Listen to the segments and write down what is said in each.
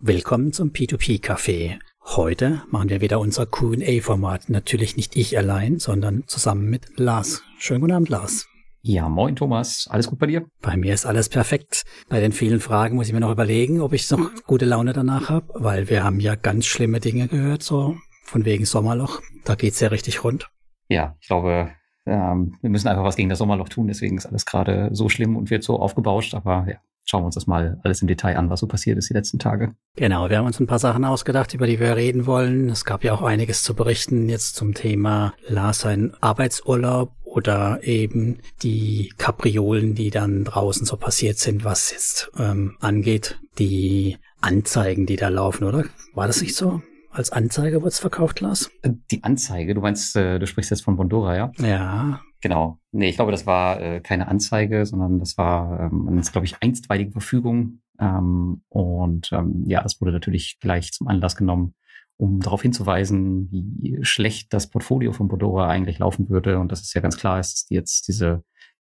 Willkommen zum P2P Café. Heute machen wir wieder unser Q&A-Format. Natürlich nicht ich allein, sondern zusammen mit Lars. Schönen guten Abend, Lars. Ja, moin Thomas. Alles gut bei dir? Bei mir ist alles perfekt. Bei den vielen Fragen muss ich mir noch überlegen, ob ich noch gute Laune danach habe, weil wir haben ja ganz schlimme Dinge gehört, so von wegen Sommerloch. Da geht's ja richtig rund. Ja, ich glaube, ähm, wir müssen einfach was gegen das Sommerloch tun. Deswegen ist alles gerade so schlimm und wird so aufgebauscht. Aber ja, schauen wir uns das mal alles im Detail an, was so passiert ist die letzten Tage. Genau, wir haben uns ein paar Sachen ausgedacht, über die wir reden wollen. Es gab ja auch einiges zu berichten jetzt zum Thema Lars sein Arbeitsurlaub oder eben die Kapriolen, die dann draußen so passiert sind, was jetzt ähm, angeht, die Anzeigen, die da laufen, oder? War das nicht so? Als Anzeige wird's verkauft, Lars? Die Anzeige, du meinst, äh, du sprichst jetzt von Bondora, ja? Ja. Genau. Nee, ich glaube, das war äh, keine Anzeige, sondern das war, ähm, glaube ich, einstweilige Verfügung. Ähm, und ähm, ja, das wurde natürlich gleich zum Anlass genommen, um darauf hinzuweisen, wie schlecht das Portfolio von Bondora eigentlich laufen würde. Und dass es ja ganz klar ist, dass die jetzt diese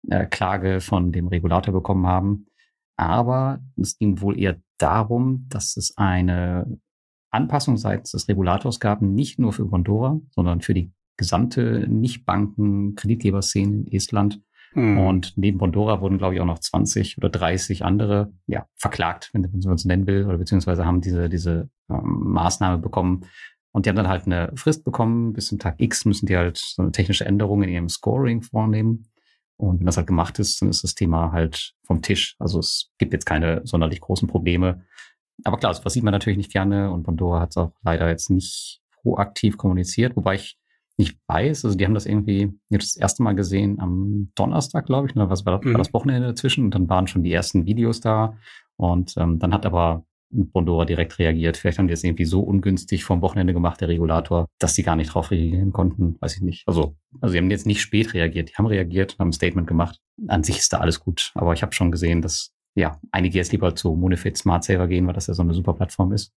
äh, Klage von dem Regulator bekommen haben. Aber es ging wohl eher darum, dass es eine Anpassung seitens des Regulators gab, nicht nur für Bondora, sondern für die gesamte Nicht-Banken-Kreditgeberszene in Estland. Mhm. Und neben Bondora wurden, glaube ich, auch noch 20 oder 30 andere ja, verklagt, wenn man es nennen will, oder beziehungsweise haben diese, diese ähm, Maßnahme bekommen. Und die haben dann halt eine Frist bekommen. Bis zum Tag X müssen die halt so eine technische Änderung in ihrem Scoring vornehmen. Und wenn das halt gemacht ist, dann ist das Thema halt vom Tisch. Also es gibt jetzt keine sonderlich großen Probleme. Aber klar, das sieht man natürlich nicht gerne und Bondora hat es auch leider jetzt nicht proaktiv kommuniziert, wobei ich nicht weiß, also die haben das irgendwie jetzt das erste Mal gesehen am Donnerstag, glaube ich, ne? was war, mhm. war das Wochenende dazwischen und dann waren schon die ersten Videos da und ähm, dann hat aber Bondora direkt reagiert. Vielleicht haben die es irgendwie so ungünstig vom Wochenende gemacht, der Regulator, dass die gar nicht drauf reagieren konnten. Weiß ich nicht. Also, also sie haben jetzt nicht spät reagiert. Die haben reagiert, haben ein Statement gemacht. An sich ist da alles gut. Aber ich habe schon gesehen, dass ja, einige jetzt lieber zu Monifit Smart Saver gehen, weil das ja so eine super Plattform ist.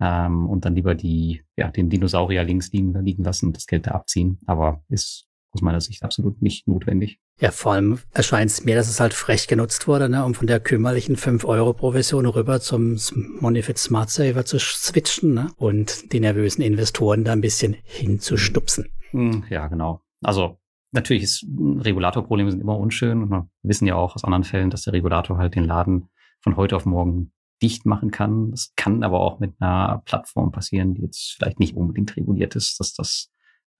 Ähm, und dann lieber die, ja, den Dinosaurier links liegen, liegen lassen und das Geld da abziehen. Aber ist aus meiner Sicht absolut nicht notwendig. Ja, vor allem erscheint es mir, dass es halt frech genutzt wurde, ne, um von der kümmerlichen 5-Euro-Provision rüber zum Monifit Smart Saver zu switchen ne, und die nervösen Investoren da ein bisschen hinzustupsen. Hm, ja, genau. Also natürlich ist Regulatorprobleme sind immer unschön und wir wissen ja auch aus anderen Fällen, dass der Regulator halt den Laden von heute auf morgen dicht machen kann. Das kann aber auch mit einer Plattform passieren, die jetzt vielleicht nicht unbedingt reguliert ist, dass das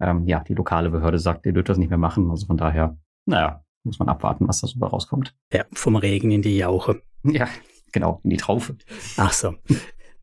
ähm, ja die lokale Behörde sagt, ihr dürft das nicht mehr machen. Also von daher, naja, muss man abwarten, was da so rauskommt. Ja, vom Regen in die Jauche. Ja, genau, in die Traufe. Ach so.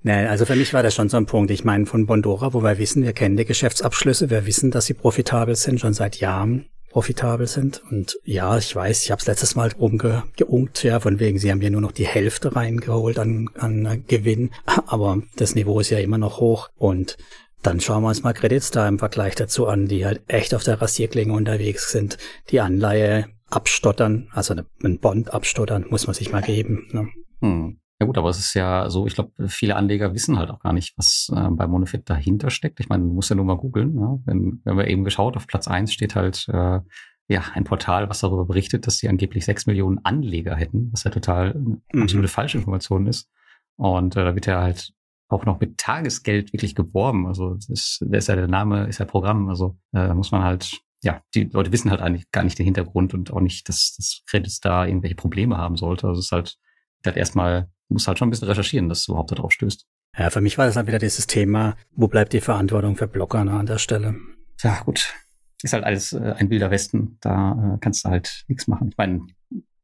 Nee, also für mich war das schon so ein Punkt. Ich meine, von Bondora, wo wir wissen, wir kennen die Geschäftsabschlüsse, wir wissen, dass sie profitabel sind, schon seit Jahren profitabel sind. Und ja, ich weiß, ich habe es letztes Mal rumgeunkt, ja, von wegen, sie haben ja nur noch die Hälfte reingeholt an, an Gewinn, aber das Niveau ist ja immer noch hoch und dann schauen wir uns mal Credits da im Vergleich dazu an, die halt echt auf der Rasierklinge unterwegs sind, die Anleihe abstottern, also ein Bond abstottern, muss man sich mal geben. Ne? Hm. Ja gut, aber es ist ja so, ich glaube, viele Anleger wissen halt auch gar nicht, was äh, bei Monofit dahinter steckt. Ich meine, du musst ja nur mal googeln. Ne? Wenn, wenn wir eben geschaut, auf Platz eins steht halt äh, ja ein Portal, was darüber berichtet, dass sie angeblich sechs Millionen Anleger hätten, was ja total mhm. absolute Falschinformation ist. Und äh, da wird ja halt auch noch mit Tagesgeld wirklich geworben. Also das ist, das ist ja der Name, ist ja Programm. Also äh, muss man halt, ja, die Leute wissen halt eigentlich gar nicht den Hintergrund und auch nicht, dass das Credits da irgendwelche Probleme haben sollte. Also es ist halt, halt erstmal muss halt schon ein bisschen recherchieren, dass du überhaupt darauf stößt. Ja, für mich war das dann wieder dieses Thema, wo bleibt die Verantwortung für Blogger an der Stelle? Ja, gut. Ist halt alles äh, ein wilder Westen. Da äh, kannst du halt nichts machen. Ich meine,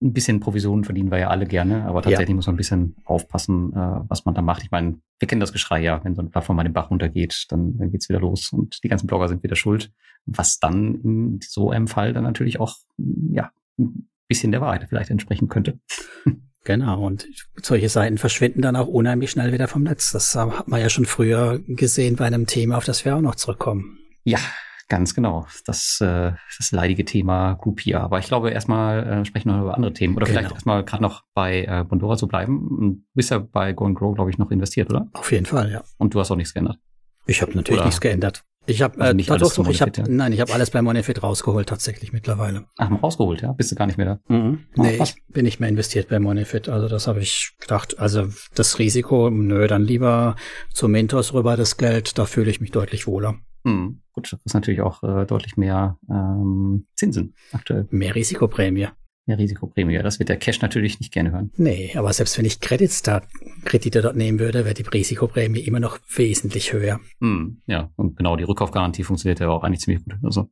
ein bisschen Provisionen verdienen wir ja alle gerne, aber tatsächlich ja. muss man ein bisschen aufpassen, äh, was man da macht. Ich meine, wir kennen das Geschrei ja, wenn so eine Plattform mal den Bach runtergeht, dann, dann geht's wieder los und die ganzen Blogger sind wieder schuld. Was dann in so einem Fall dann natürlich auch, ja, ein bisschen der Wahrheit vielleicht entsprechen könnte. Genau, und solche Seiten verschwinden dann auch unheimlich schnell wieder vom Netz. Das hat man ja schon früher gesehen bei einem Thema, auf das wir auch noch zurückkommen. Ja, ganz genau. Das, äh, das leidige Thema Groupier. Aber ich glaube, erstmal äh, sprechen wir noch über andere Themen. Oder genau. vielleicht erstmal gerade noch bei äh, Bondora zu bleiben. Du bist ja bei Go and Grow, glaube ich, noch investiert, oder? Auf jeden Fall, ja. Und du hast auch nichts geändert. Ich habe natürlich oder? nichts geändert. Ich habe also äh, doch, doch, ich habe ja. nein, ich habe alles bei Monefit rausgeholt tatsächlich mittlerweile. Ach, rausgeholt, ja? Bist du gar nicht mehr da? Mhm. Nee, ich bin nicht mehr investiert bei Monefit. Also das habe ich gedacht, also das Risiko, nö, dann lieber zu Mentos rüber das Geld, da fühle ich mich deutlich wohler. Mhm. Gut, das ist natürlich auch äh, deutlich mehr ähm, Zinsen aktuell. Mehr Risikoprämie. Mehr Risikoprämie. Das wird der Cash natürlich nicht gerne hören. Nee, aber selbst wenn ich Creditstar Kredite dort nehmen würde, wäre die Risikoprämie immer noch wesentlich höher. Mm, ja, und genau, die Rückkaufgarantie funktioniert ja auch eigentlich ziemlich gut. Also.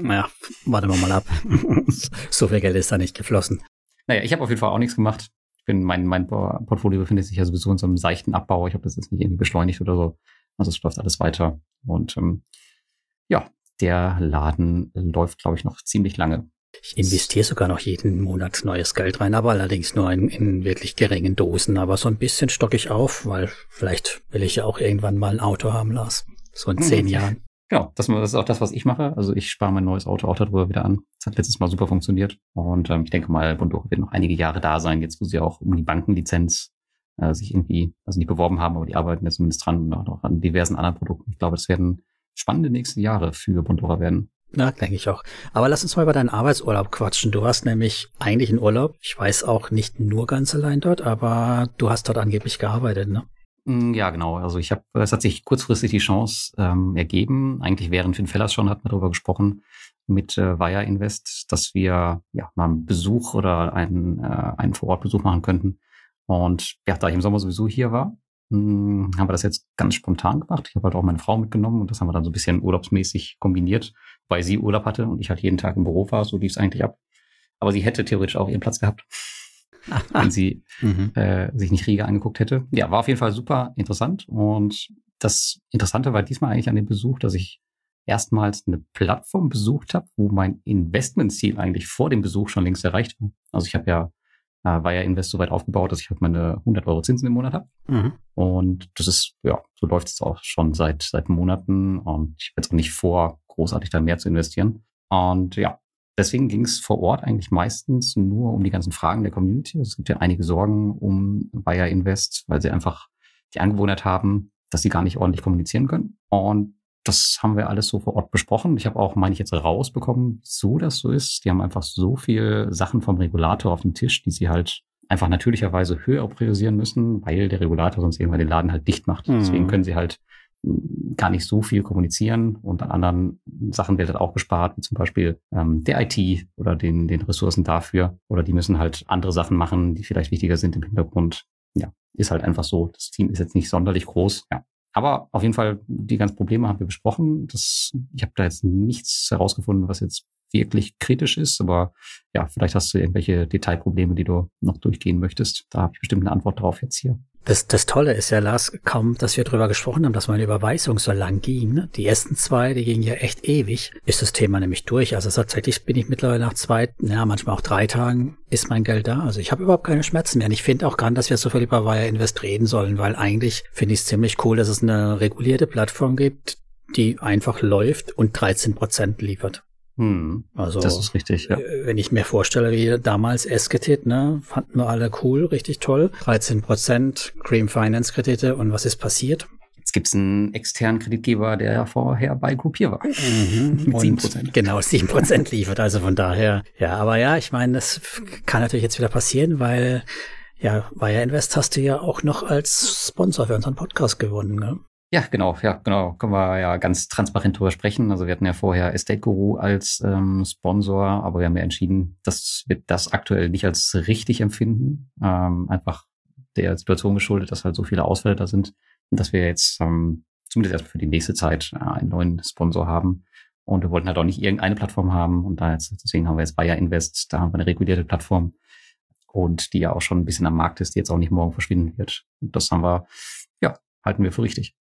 Naja, warten wir mal ab. so viel Geld ist da nicht geflossen. Naja, ich habe auf jeden Fall auch nichts gemacht. Ich bin, mein, mein Portfolio befindet sich ja sowieso in so einem seichten Abbau. Ich habe das jetzt nicht irgendwie beschleunigt oder so. Also es läuft alles weiter. Und ähm, ja, der Laden läuft, glaube ich, noch ziemlich lange. Ich investiere sogar noch jeden Monat neues Geld rein, aber allerdings nur in, in wirklich geringen Dosen. Aber so ein bisschen stocke ich auf, weil vielleicht will ich ja auch irgendwann mal ein Auto haben, Lars. So in zehn mhm. Jahren. Genau, das, das, ist auch das, was ich mache. Also ich spare mein neues Auto auch darüber wieder an. Das hat letztes Mal super funktioniert. Und ähm, ich denke mal, Bondoro wird noch einige Jahre da sein, jetzt wo sie auch um die Bankenlizenz äh, sich irgendwie, also nicht beworben haben, aber die arbeiten jetzt zumindest dran und auch an diversen anderen Produkten. Ich glaube, das werden spannende nächste Jahre für Bondora werden. Ja, denke ich auch. Aber lass uns mal über deinen Arbeitsurlaub quatschen. Du hast nämlich eigentlich einen Urlaub. Ich weiß auch nicht nur ganz allein dort, aber du hast dort angeblich gearbeitet, ne? Mm, ja, genau. Also ich habe, es hat sich kurzfristig die Chance ähm, ergeben. Eigentlich während Finn Fellers schon hatten wir darüber gesprochen mit äh, Via Invest, dass wir ja mal einen Besuch oder einen, äh, einen Vorortbesuch machen könnten. Und ja, da ich im Sommer sowieso hier war, hm, haben wir das jetzt ganz spontan gemacht. Ich habe halt auch meine Frau mitgenommen und das haben wir dann so ein bisschen urlaubsmäßig kombiniert, weil sie Urlaub hatte und ich halt jeden Tag im Büro war. So lief es eigentlich ab. Aber sie hätte theoretisch auch ihren Platz gehabt, wenn sie mhm. äh, sich nicht Riga angeguckt hätte. Ja, war auf jeden Fall super interessant. Und das Interessante war diesmal eigentlich an dem Besuch, dass ich erstmals eine Plattform besucht habe, wo mein Investmentziel eigentlich vor dem Besuch schon längst erreicht war. Also ich habe ja äh, war ja Invest so weit aufgebaut, dass ich halt meine 100 Euro Zinsen im Monat habe. Mhm. Und das ist, ja, so läuft es auch schon seit, seit Monaten. Und ich habe jetzt auch nicht vor, großartig da mehr zu investieren. Und ja, deswegen ging es vor Ort eigentlich meistens nur um die ganzen Fragen der Community. Es gibt ja einige Sorgen um Bayer Invest, weil sie einfach die Angewohnheit haben, dass sie gar nicht ordentlich kommunizieren können. Und das haben wir alles so vor Ort besprochen. Ich habe auch, meine ich, jetzt rausbekommen, wieso das so ist. Die haben einfach so viel Sachen vom Regulator auf dem Tisch, die sie halt einfach natürlicherweise höher priorisieren müssen, weil der Regulator sonst irgendwann den Laden halt dicht macht. Mhm. Deswegen können sie halt gar nicht so viel kommunizieren und an anderen Sachen wird halt auch gespart, wie zum Beispiel ähm, der IT oder den, den Ressourcen dafür. Oder die müssen halt andere Sachen machen, die vielleicht wichtiger sind im Hintergrund. Ja, ist halt einfach so. Das Team ist jetzt nicht sonderlich groß. Ja, aber auf jeden Fall, die ganzen Probleme haben wir besprochen. Das, ich habe da jetzt nichts herausgefunden, was jetzt wirklich kritisch ist. Aber ja, vielleicht hast du irgendwelche Detailprobleme, die du noch durchgehen möchtest. Da habe ich bestimmt eine Antwort drauf jetzt hier. Das, das Tolle ist ja, Lars, kaum, dass wir drüber gesprochen haben, dass meine Überweisung so lang ging. Ne? Die ersten zwei, die gingen ja echt ewig, ist das Thema nämlich durch. Also tatsächlich bin ich mittlerweile nach zwei, ja, manchmal auch drei Tagen ist mein Geld da. Also ich habe überhaupt keine Schmerzen mehr. Und ich finde auch gar nicht, dass wir so viel über Wire Invest reden sollen, weil eigentlich finde ich es ziemlich cool, dass es eine regulierte Plattform gibt, die einfach läuft und 13 Prozent liefert. Hm, also, das ist richtig, ja. Äh, wenn ich mir vorstelle, wie damals Esketit, ne, fanden wir alle cool, richtig toll. 13 Prozent Cream Finance Kredite und was ist passiert? Jetzt gibt's einen externen Kreditgeber, der ja vorher bei Groupier war. Mhm. Mit 7 Prozent. Genau, 7 Prozent liefert. Also von daher, ja, aber ja, ich meine, das kann natürlich jetzt wieder passieren, weil ja, Wire Invest hast du ja auch noch als Sponsor für unseren Podcast gewonnen, ne? Ja, genau, ja, genau. Können wir ja ganz transparent drüber sprechen. Also wir hatten ja vorher Estate Guru als ähm, Sponsor, aber wir haben ja entschieden, dass wir das aktuell nicht als richtig empfinden. Ähm, einfach der Situation geschuldet, dass halt so viele Ausfälle da sind und dass wir jetzt ähm, zumindest erstmal für die nächste Zeit äh, einen neuen Sponsor haben. Und wir wollten halt auch nicht irgendeine Plattform haben. Und da jetzt, deswegen haben wir jetzt Bayer Invest, da haben wir eine regulierte Plattform und die ja auch schon ein bisschen am Markt ist, die jetzt auch nicht morgen verschwinden wird. Und das haben wir, ja, halten wir für richtig.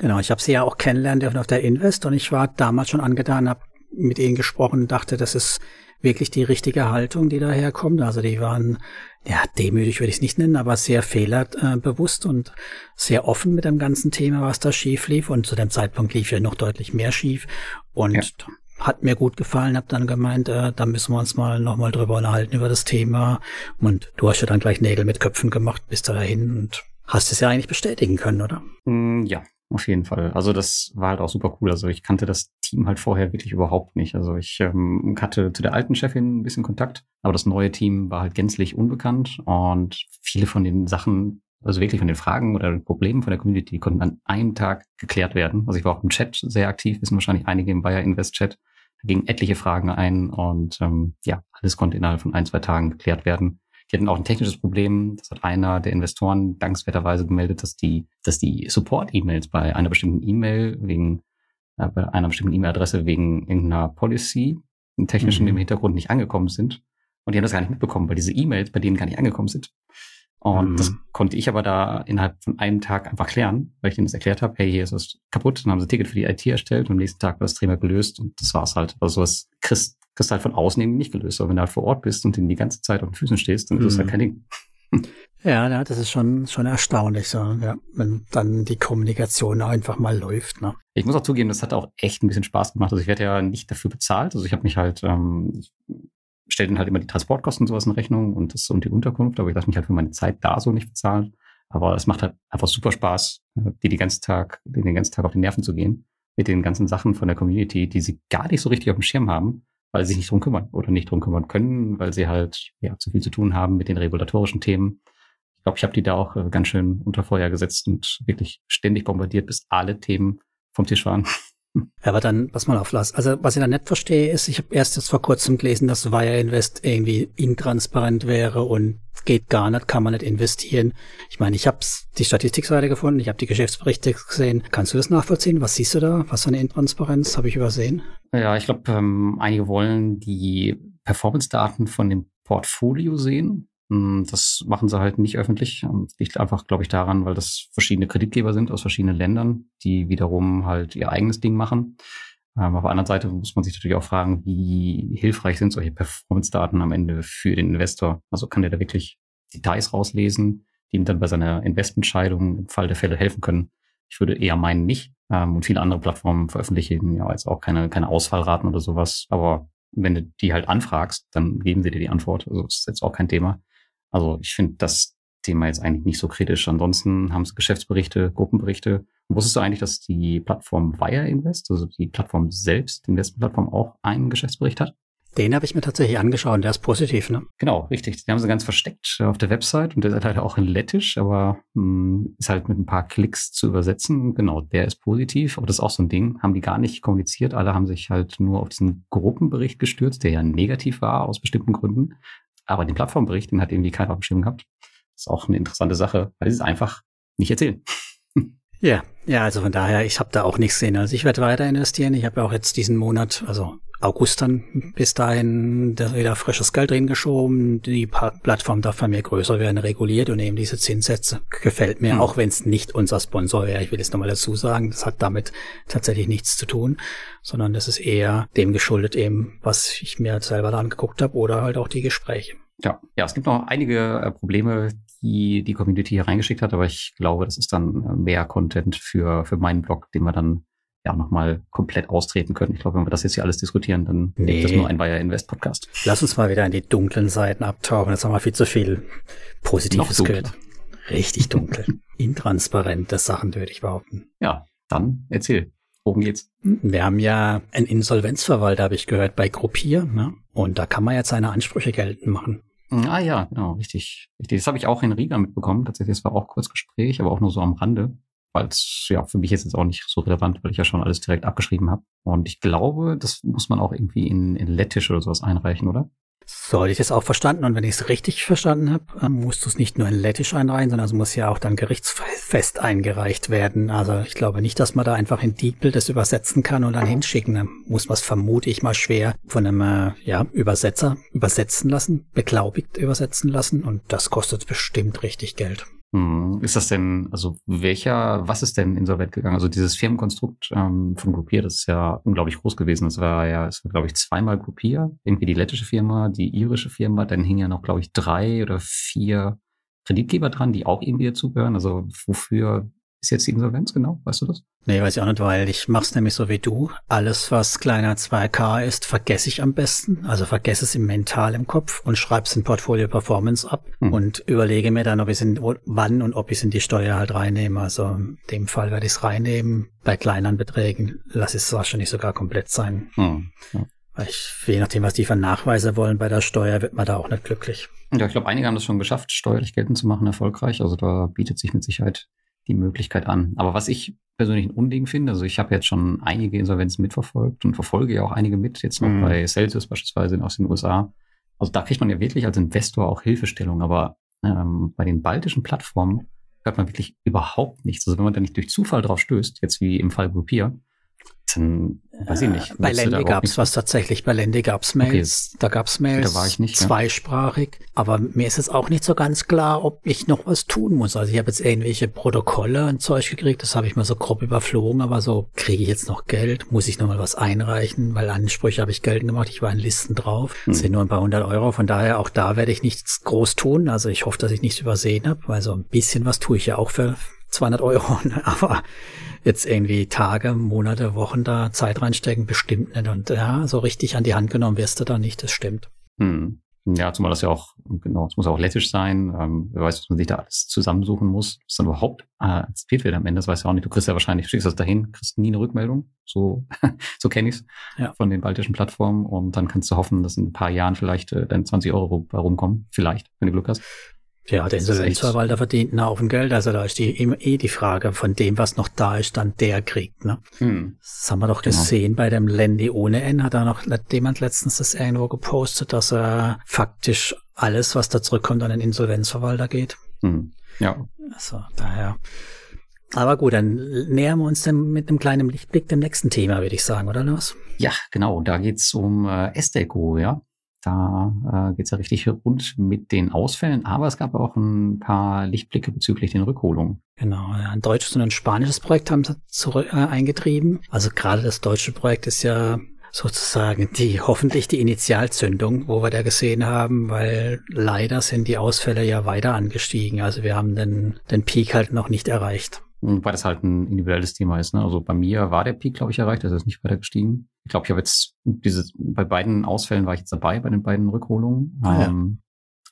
Genau, ich habe sie ja auch kennenlernen dürfen auf der Invest und ich war damals schon angetan, habe mit ihnen gesprochen und dachte, das ist wirklich die richtige Haltung, die daherkommt. Also die waren, ja, demütig würde ich es nicht nennen, aber sehr fehlerbewusst und sehr offen mit dem ganzen Thema, was da schief lief. Und zu dem Zeitpunkt lief ja noch deutlich mehr schief. Und ja. hat mir gut gefallen, habe dann gemeint, äh, da müssen wir uns mal nochmal drüber unterhalten über das Thema. Und du hast ja dann gleich Nägel mit Köpfen gemacht bis dahin und hast es ja eigentlich bestätigen können, oder? Mm, ja, auf jeden Fall. Also das war halt auch super cool. Also ich kannte das Team halt vorher wirklich überhaupt nicht. Also ich ähm, hatte zu der alten Chefin ein bisschen Kontakt, aber das neue Team war halt gänzlich unbekannt und viele von den Sachen, also wirklich von den Fragen oder Problemen von der Community, konnten an einem Tag geklärt werden. Also ich war auch im Chat sehr aktiv, wissen wahrscheinlich einige im Bayer Invest Chat. Da gingen etliche Fragen ein und ähm, ja, alles konnte innerhalb von ein, zwei Tagen geklärt werden. Die hatten auch ein technisches Problem. Das hat einer der Investoren dankenswerterweise gemeldet, dass die, dass die Support-E-Mails bei einer bestimmten E-Mail wegen, äh, bei einer bestimmten E-Mail-Adresse wegen irgendeiner Policy im technischen mhm. im Hintergrund nicht angekommen sind. Und die haben das gar nicht mitbekommen, weil diese E-Mails bei denen gar nicht angekommen sind. Und mhm. das konnte ich aber da innerhalb von einem Tag einfach klären, weil ich denen das erklärt habe, hey, hier ist was kaputt, dann haben sie ein Ticket für die IT erstellt und am nächsten Tag war das Thema gelöst und das war's halt. Also sowas kriegst, kriegst halt von außen eben nicht gelöst. Aber wenn du halt vor Ort bist und die ganze Zeit auf den Füßen stehst, dann mhm. ist das halt mhm. kein Ding. Ja, ja, das ist schon, schon erstaunlich, so, ja, wenn dann die Kommunikation einfach mal läuft. Ne? Ich muss auch zugeben, das hat auch echt ein bisschen Spaß gemacht. Also ich werde ja nicht dafür bezahlt. Also ich habe mich halt, ähm, stelle dann halt immer die Transportkosten und sowas in Rechnung und das und die Unterkunft, aber ich lasse mich halt für meine Zeit da so nicht bezahlen. Aber es macht halt einfach super Spaß, äh, die, die ganzen Tag, den ganzen Tag auf die Nerven zu gehen mit den ganzen Sachen von der Community, die sie gar nicht so richtig auf dem Schirm haben, weil sie sich nicht drum kümmern oder nicht drum kümmern können, weil sie halt ja zu viel zu tun haben mit den regulatorischen Themen. Ich glaube, ich habe die da auch äh, ganz schön unter Feuer gesetzt und wirklich ständig bombardiert, bis alle Themen vom Tisch waren. Aber dann, was mal auflassen. Also, was ich da nicht verstehe, ist, ich habe erst jetzt vor kurzem gelesen, dass Wire Invest irgendwie intransparent wäre und geht gar nicht, kann man nicht investieren. Ich meine, ich habe die Statistikseite gefunden, ich habe die Geschäftsberichte gesehen. Kannst du das nachvollziehen? Was siehst du da? Was für eine Intransparenz habe ich übersehen? Ja, ich glaube, ähm, einige wollen die Performance-Daten von dem Portfolio sehen das machen sie halt nicht öffentlich. Ähm, liegt einfach, glaube ich, daran, weil das verschiedene Kreditgeber sind aus verschiedenen Ländern, die wiederum halt ihr eigenes Ding machen. Ähm, auf der anderen Seite muss man sich natürlich auch fragen, wie hilfreich sind solche Performance-Daten am Ende für den Investor? Also kann der da wirklich Details rauslesen, die ihm dann bei seiner Investmentscheidung im Fall der Fälle helfen können? Ich würde eher meinen nicht. Ähm, und viele andere Plattformen veröffentlichen ja jetzt auch keine, keine Ausfallraten oder sowas. Aber wenn du die halt anfragst, dann geben sie dir die Antwort. Also das ist jetzt auch kein Thema. Also ich finde das Thema jetzt eigentlich nicht so kritisch. Ansonsten haben sie Geschäftsberichte, Gruppenberichte. Und wusstest du eigentlich, dass die Plattform Wire Invest, also die Plattform selbst, die Investmentplattform auch einen Geschäftsbericht hat? Den habe ich mir tatsächlich angeschaut, der ist positiv, ne? Genau, richtig. Den haben sie ganz versteckt auf der Website und der ist leider auch in Lettisch, aber mh, hm, ist halt mit ein paar Klicks zu übersetzen. Genau, der ist positiv, aber das ist auch so ein Ding, haben die gar nicht kommuniziert. Alle haben sich halt nur auf diesen Gruppenbericht gestürzt, der ja negativ war aus bestimmten Gründen. Aber den Plattformbericht, den hat irgendwie keiner auf dem Schirm gehabt. Das ist auch eine interessante Sache, weil sie es einfach nicht erzählen. Ja, ja, also von daher, ich habe da auch nichts sehen. Also ich werde weiter investieren. Ich habe ja auch jetzt diesen Monat, also August dann bis dahin da wieder frisches Geld drin geschoben. Die Plattform darf bei mir größer werden, reguliert und eben diese Zinssätze gefällt mir, mhm. auch wenn es nicht unser Sponsor wäre. Ich will es nochmal dazu sagen, das hat damit tatsächlich nichts zu tun, sondern das ist eher dem geschuldet eben, was ich mir selber da angeguckt habe oder halt auch die Gespräche. Ja, ja, es gibt noch einige äh, Probleme, die die Community hier reingeschickt hat, aber ich glaube, das ist dann äh, mehr Content für, für meinen Blog, den wir dann ja nochmal komplett austreten können. Ich glaube, wenn wir das jetzt hier alles diskutieren, dann nee. ist das nur ein Bayer Invest Podcast. Lass uns mal wieder in die dunklen Seiten abtauchen. Jetzt haben wir viel zu viel Positives gehört. Richtig dunkel. Intransparente Sachen, würde ich behaupten. Ja, dann erzähl. Worum geht's? Wir haben ja einen Insolvenzverwalter, habe ich gehört, bei Gruppier. Ne? Und da kann man jetzt seine Ansprüche geltend machen. Ah ja, genau, richtig. richtig. Das habe ich auch in Riga mitbekommen. Tatsächlich, das war auch kurz Gespräch, aber auch nur so am Rande weil es ja für mich ist jetzt auch nicht so relevant, weil ich ja schon alles direkt abgeschrieben habe. Und ich glaube, das muss man auch irgendwie in, in Lettisch oder sowas einreichen, oder? So hatte ich das auch verstanden. Und wenn ich es richtig verstanden habe, ähm, musst du es nicht nur in Lettisch einreichen, sondern es muss ja auch dann gerichtsfest eingereicht werden. Also ich glaube nicht, dass man da einfach in DeepL das übersetzen kann und dann hinschicken. Dann muss man es vermute ich mal schwer von einem äh, ja, Übersetzer übersetzen lassen, beglaubigt übersetzen lassen. Und das kostet bestimmt richtig Geld. Hm, ist das denn, also welcher, was ist denn insolvent gegangen? Also dieses Firmenkonstrukt ähm, von Groupier, das ist ja unglaublich groß gewesen. Das war ja, es war, glaube ich, zweimal Groupier. Irgendwie die lettische Firma, die irische Firma, dann hingen ja noch, glaube ich, drei oder vier Kreditgeber dran, die auch irgendwie dazugehören. Also wofür ist jetzt die Insolvenz genau? Weißt du das? Nee, weiß ich auch nicht, weil ich mach's nämlich so wie du. Alles, was kleiner 2K ist, vergesse ich am besten. Also vergesse es im Mental im Kopf und schreib's in Portfolio Performance ab hm. und überlege mir dann, ob ich in, wann und ob ich in die Steuer halt reinnehme. Also in dem Fall werde ich es reinnehmen. Bei kleineren Beträgen lasse ich es wahrscheinlich sogar komplett sein. Hm. Ja. Weil ich, je nachdem, was die für Nachweise wollen bei der Steuer, wird man da auch nicht glücklich. Ja, ich glaube, einige haben das schon geschafft, steuerlich geltend zu machen, erfolgreich. Also da bietet sich mit Sicherheit die Möglichkeit an. Aber was ich persönlich ein Unding finde, also ich habe jetzt schon einige Insolvenzen mitverfolgt und verfolge ja auch einige mit, jetzt noch mhm. bei Celsius beispielsweise aus den USA. Also da kriegt man ja wirklich als Investor auch Hilfestellung, aber ähm, bei den baltischen Plattformen hört man wirklich überhaupt nichts. Also wenn man da nicht durch Zufall drauf stößt, jetzt wie im Fall Groupier, dann weiß ich nicht. Bei Lende gab es was tatsächlich. Bei Lende gab es Mails. Okay. Da gab es Mails. Da war ich nicht. Zweisprachig. Ja. Aber mir ist jetzt auch nicht so ganz klar, ob ich noch was tun muss. Also ich habe jetzt irgendwelche Protokolle und Zeug gekriegt. Das habe ich mal so grob überflogen. Aber so kriege ich jetzt noch Geld? Muss ich noch mal was einreichen? Weil Ansprüche habe ich geltend gemacht. Ich war in Listen drauf. Das hm. sind nur ein paar hundert Euro. Von daher auch da werde ich nichts groß tun. Also ich hoffe, dass ich nichts übersehen habe. Weil so ein bisschen was tue ich ja auch für 200 Euro. Aber jetzt irgendwie Tage, Monate, Wochen da Zeit reinstecken, bestimmt nicht. Und ja, so richtig an die Hand genommen wirst du da nicht, das stimmt. Hm. Ja, zumal das ja auch, genau, es muss auch lettisch sein. Ähm, wer weiß, was man sich da alles zusammensuchen muss, was dann überhaupt äh, akzeptiert wird am Ende, das weiß ja auch nicht. Du kriegst ja wahrscheinlich, schickst das dahin, kriegst nie eine Rückmeldung. So, so kenne ich's ja. von den baltischen Plattformen. Und dann kannst du hoffen, dass in ein paar Jahren vielleicht äh, dann 20 Euro rumkommen. Vielleicht, wenn du Glück hast. Ja, der Insolvenzverwalter verdient einen Haufen Geld. Also da ist die immer eh die Frage von dem, was noch da ist, dann der kriegt. Ne? Hm. Das haben wir doch genau. gesehen bei dem Landy ohne N. Hat da noch jemand letztens das irgendwo gepostet, dass er faktisch alles, was da zurückkommt, an den Insolvenzverwalter geht. Hm. Ja. Also daher. Aber gut, dann nähern wir uns dann mit einem kleinen Lichtblick dem nächsten Thema, würde ich sagen, oder Lars? Ja, genau. Da geht's um äh, Esteco, ja. Da äh, geht es ja richtig rund mit den Ausfällen, aber es gab auch ein paar Lichtblicke bezüglich den Rückholungen. Genau, ein deutsches und ein spanisches Projekt haben sie zurück, äh, eingetrieben. Also gerade das deutsche Projekt ist ja sozusagen die hoffentlich die Initialzündung, wo wir da gesehen haben, weil leider sind die Ausfälle ja weiter angestiegen. Also wir haben den, den Peak halt noch nicht erreicht. Weil das halt ein individuelles Thema ist. Ne? Also bei mir war der Peak, glaube ich, erreicht, also ist nicht weiter gestiegen. Ich glaube, ich habe jetzt dieses, bei beiden Ausfällen war ich jetzt dabei, bei den beiden Rückholungen. Ah, ähm,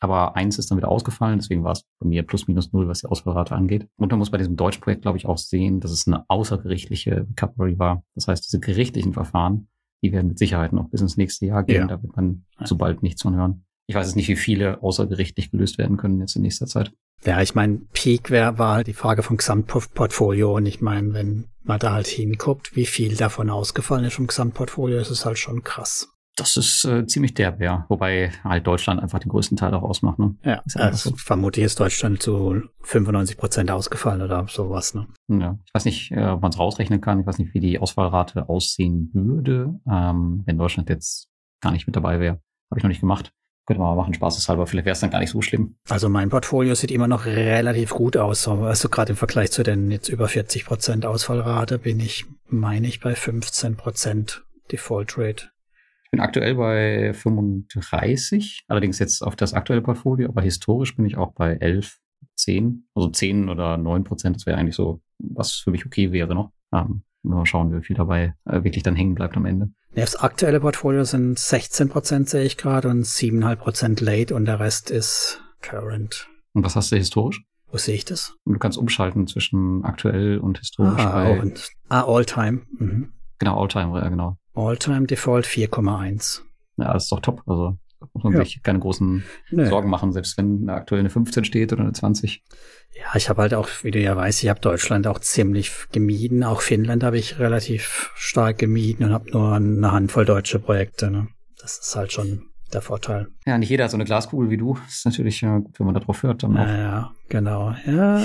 aber eins ist dann wieder ausgefallen, deswegen war es bei mir plus minus null, was die Ausfallrate angeht. Und man muss bei diesem deutschen Projekt, glaube ich, auch sehen, dass es eine außergerichtliche Recovery war. Das heißt, diese gerichtlichen Verfahren, die werden mit Sicherheit noch bis ins nächste Jahr gehen. Ja. Da wird man sobald nichts von hören. Ich weiß jetzt nicht, wie viele außergerichtlich gelöst werden können jetzt in nächster Zeit. Ja, ich meine, Peak wär, war halt die Frage vom Gesamtportfolio und ich meine, wenn man da halt hinguckt, wie viel davon ausgefallen ist vom Gesamtportfolio, ist es halt schon krass. Das ist äh, ziemlich derb, ja. Wobei halt Deutschland einfach den größten Teil auch ausmacht, ne? Ja, ist also so. vermutlich ist Deutschland zu 95 Prozent ausgefallen oder sowas, ne? Ja, ich weiß nicht, äh, ob man es rausrechnen kann. Ich weiß nicht, wie die Ausfallrate aussehen würde, ähm, wenn Deutschland jetzt gar nicht mit dabei wäre. Habe ich noch nicht gemacht. Könnte man mal machen, spaßeshalber. Vielleicht wäre es dann gar nicht so schlimm. Also mein Portfolio sieht immer noch relativ gut aus. Also gerade im Vergleich zu den jetzt über 40 Prozent Ausfallrate bin ich, meine ich, bei 15 Prozent Default Rate. Ich bin aktuell bei 35, allerdings jetzt auf das aktuelle Portfolio, aber historisch bin ich auch bei 11, 10, also 10 oder 9 Prozent. Das wäre eigentlich so, was für mich okay wäre noch. Ähm, Mal schauen, wie viel dabei äh, wirklich dann hängen bleibt am Ende. Das aktuelle Portfolio sind 16 Prozent, sehe ich gerade, und 7,5 Prozent late und der Rest ist current. Und was hast du historisch? Wo sehe ich das? Und du kannst umschalten zwischen aktuell und historisch. Ah, bei, und, ah All-Time. Mhm. Genau, All-Time, ja, genau. All-Time Default 4,1. Ja, das ist doch top. Also muss man ja. sich keine großen nee. Sorgen machen, selbst wenn aktuell eine 15 steht oder eine 20. Ja, ich habe halt auch, wie du ja weißt, ich habe Deutschland auch ziemlich gemieden. Auch Finnland habe ich relativ stark gemieden und habe nur eine Handvoll deutsche Projekte. Ne? Das ist halt schon der Vorteil. Ja, nicht jeder hat so eine Glaskugel wie du. Das ist natürlich ja, gut, wenn man darauf hört. Dann auch. Ja, genau. Ja,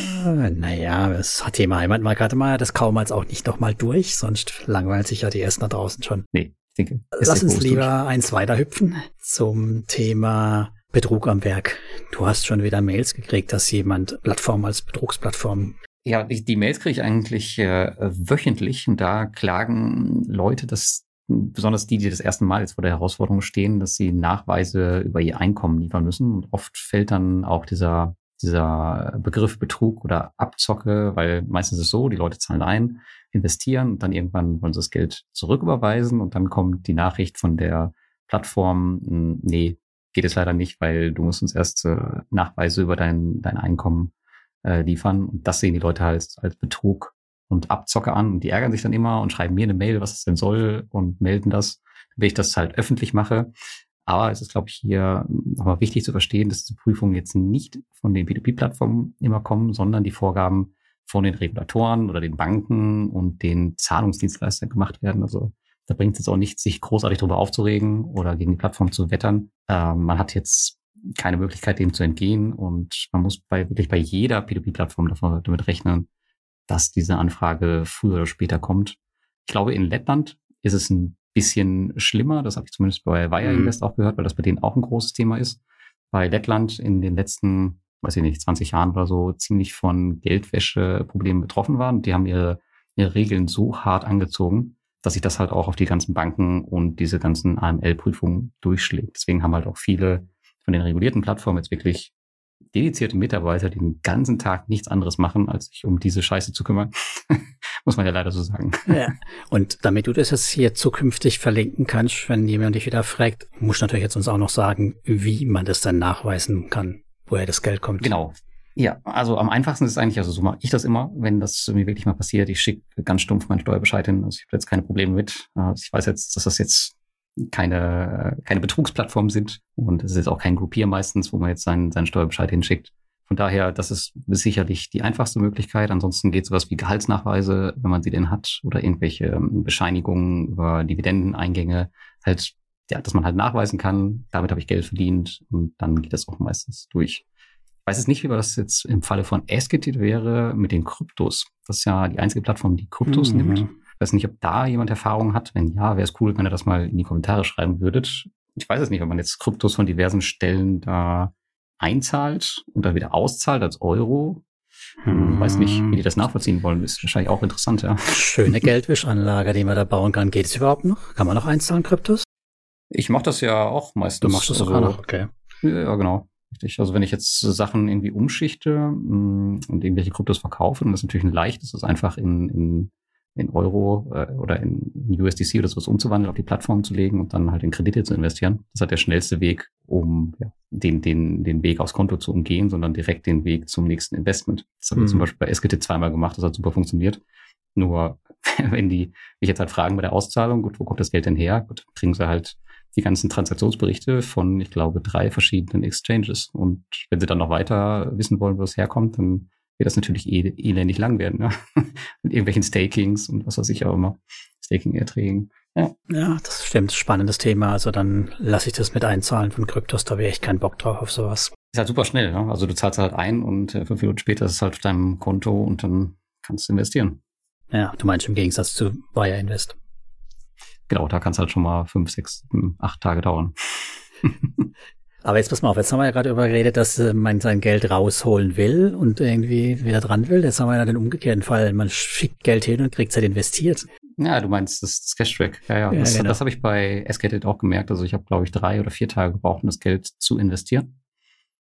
naja, das Thema Heimatmarkt mal das kaum als auch nicht nochmal durch, sonst langweilt sich ja die ersten da draußen schon. Nee, ich denke. Lass uns lieber durch. eins weiter hüpfen zum Thema Betrug am Werk. Du hast schon wieder Mails gekriegt, dass jemand Plattform als Betrugsplattform. Ja, die, die Mails kriege ich eigentlich äh, wöchentlich und da klagen Leute, dass besonders die, die das erste Mal jetzt vor der Herausforderung stehen, dass sie Nachweise über ihr Einkommen liefern müssen. Und oft fällt dann auch dieser, dieser Begriff Betrug oder Abzocke, weil meistens ist es so, die Leute zahlen ein, investieren und dann irgendwann wollen sie das Geld zurücküberweisen und dann kommt die Nachricht von der Plattform, hm, nee, geht es leider nicht, weil du musst uns erst äh, Nachweise über dein, dein Einkommen äh, liefern. Und das sehen die Leute halt als Betrug und Abzocke an. Und die ärgern sich dann immer und schreiben mir eine Mail, was es denn soll und melden das, wenn ich das halt öffentlich mache. Aber es ist, glaube ich, hier nochmal wichtig zu verstehen, dass diese Prüfungen jetzt nicht von den P2P-Plattformen immer kommen, sondern die Vorgaben von den Regulatoren oder den Banken und den Zahlungsdienstleistern gemacht werden. Also da bringt es jetzt auch nichts, sich großartig darüber aufzuregen oder gegen die Plattform zu wettern. Ähm, man hat jetzt keine Möglichkeit, dem zu entgehen und man muss bei wirklich bei jeder P2P-Plattform damit rechnen, dass diese Anfrage früher oder später kommt. Ich glaube, in Lettland ist es ein bisschen schlimmer. Das habe ich zumindest bei Wire mhm. Invest auch gehört, weil das bei denen auch ein großes Thema ist. Bei Lettland in den letzten, weiß ich nicht, 20 Jahren oder so ziemlich von Geldwäscheproblemen betroffen waren. Die haben ihre, ihre Regeln so hart angezogen, dass sich das halt auch auf die ganzen Banken und diese ganzen AML-Prüfungen durchschlägt. Deswegen haben halt auch viele von den regulierten Plattformen jetzt wirklich dedizierte Mitarbeiter, die den ganzen Tag nichts anderes machen, als sich um diese Scheiße zu kümmern. Muss man ja leider so sagen. Ja. Und damit du das jetzt hier zukünftig verlinken kannst, wenn jemand dich wieder fragt, musst du natürlich jetzt uns auch noch sagen, wie man das dann nachweisen kann, woher das Geld kommt. Genau. Ja, also am einfachsten ist eigentlich, also so mache ich das immer, wenn das mir wirklich mal passiert, ich schicke ganz stumpf meinen Steuerbescheid hin. Also ich habe jetzt keine Probleme mit. Also ich weiß jetzt, dass das jetzt keine, keine Betrugsplattform sind und es ist jetzt auch kein Groupier meistens, wo man jetzt seinen, seinen Steuerbescheid hinschickt. Von daher, das ist sicherlich die einfachste Möglichkeit. Ansonsten geht sowas wie Gehaltsnachweise, wenn man sie denn hat, oder irgendwelche ähm, Bescheinigungen über Dividendeneingänge, halt, ja, dass man halt nachweisen kann, damit habe ich Geld verdient und dann geht das auch meistens durch. Ich weiß jetzt nicht, wie das jetzt im Falle von Esketit wäre mit den Kryptos. Das ist ja die einzige Plattform, die Kryptos mhm. nimmt weiß nicht, ob da jemand Erfahrung hat. Wenn ja, wäre es cool, wenn ihr das mal in die Kommentare schreiben würdet. Ich weiß es nicht, ob man jetzt Kryptos von diversen Stellen da einzahlt und dann wieder auszahlt als Euro. Hm. Weiß nicht, wie die das nachvollziehen wollen. Ist wahrscheinlich auch interessant, ja. Schöne Geldwischanlage, die man da bauen kann. Geht es überhaupt noch? Kann man noch einzahlen, Kryptos? Ich mache das ja auch meistens. Du machst das also, auch noch, okay. Ja, genau. Richtig. Also wenn ich jetzt Sachen irgendwie umschichte mh, mm, und irgendwelche Kryptos verkaufe, dann ist natürlich ein leichtes, das einfach in, in in Euro äh, oder in USDC oder sowas umzuwandeln, auf die Plattform zu legen und dann halt in Kredite zu investieren. Das ist halt der schnellste Weg, um ja, den, den, den Weg aufs Konto zu umgehen, sondern direkt den Weg zum nächsten Investment. Das haben wir zum mhm. Beispiel bei SKT zweimal gemacht, das hat super funktioniert. Nur wenn die mich jetzt halt fragen bei der Auszahlung, gut, wo kommt das Geld denn her? Gut, kriegen sie halt die ganzen Transaktionsberichte von, ich glaube, drei verschiedenen Exchanges. Und wenn sie dann noch weiter wissen wollen, wo es herkommt, dann wird das natürlich eh, elendig lang werden, ne? Mit irgendwelchen Stakings und was weiß ich auch immer. Staking-Erträgen. Ja. ja, das stimmt. Spannendes Thema. Also dann lasse ich das mit einzahlen von Kryptos. Da wäre echt keinen Bock drauf auf sowas. Ist halt super schnell. Ne? Also du zahlst halt ein und äh, fünf Minuten später ist es halt auf deinem Konto und dann kannst du investieren. Ja, du meinst im Gegensatz zu Wire Invest. Genau, da kann es halt schon mal fünf, sechs, acht Tage dauern. Aber jetzt pass mal auf, jetzt haben wir ja gerade über geredet, dass äh, man sein Geld rausholen will und irgendwie wieder dran will. Jetzt haben wir ja den umgekehrten Fall. Man schickt Geld hin und kriegt es halt investiert. Ja, du meinst das, das Cashback. Ja, ja. ja das, genau. das habe ich bei Escated auch gemerkt. Also ich habe, glaube ich, drei oder vier Tage gebraucht, um das Geld zu investieren.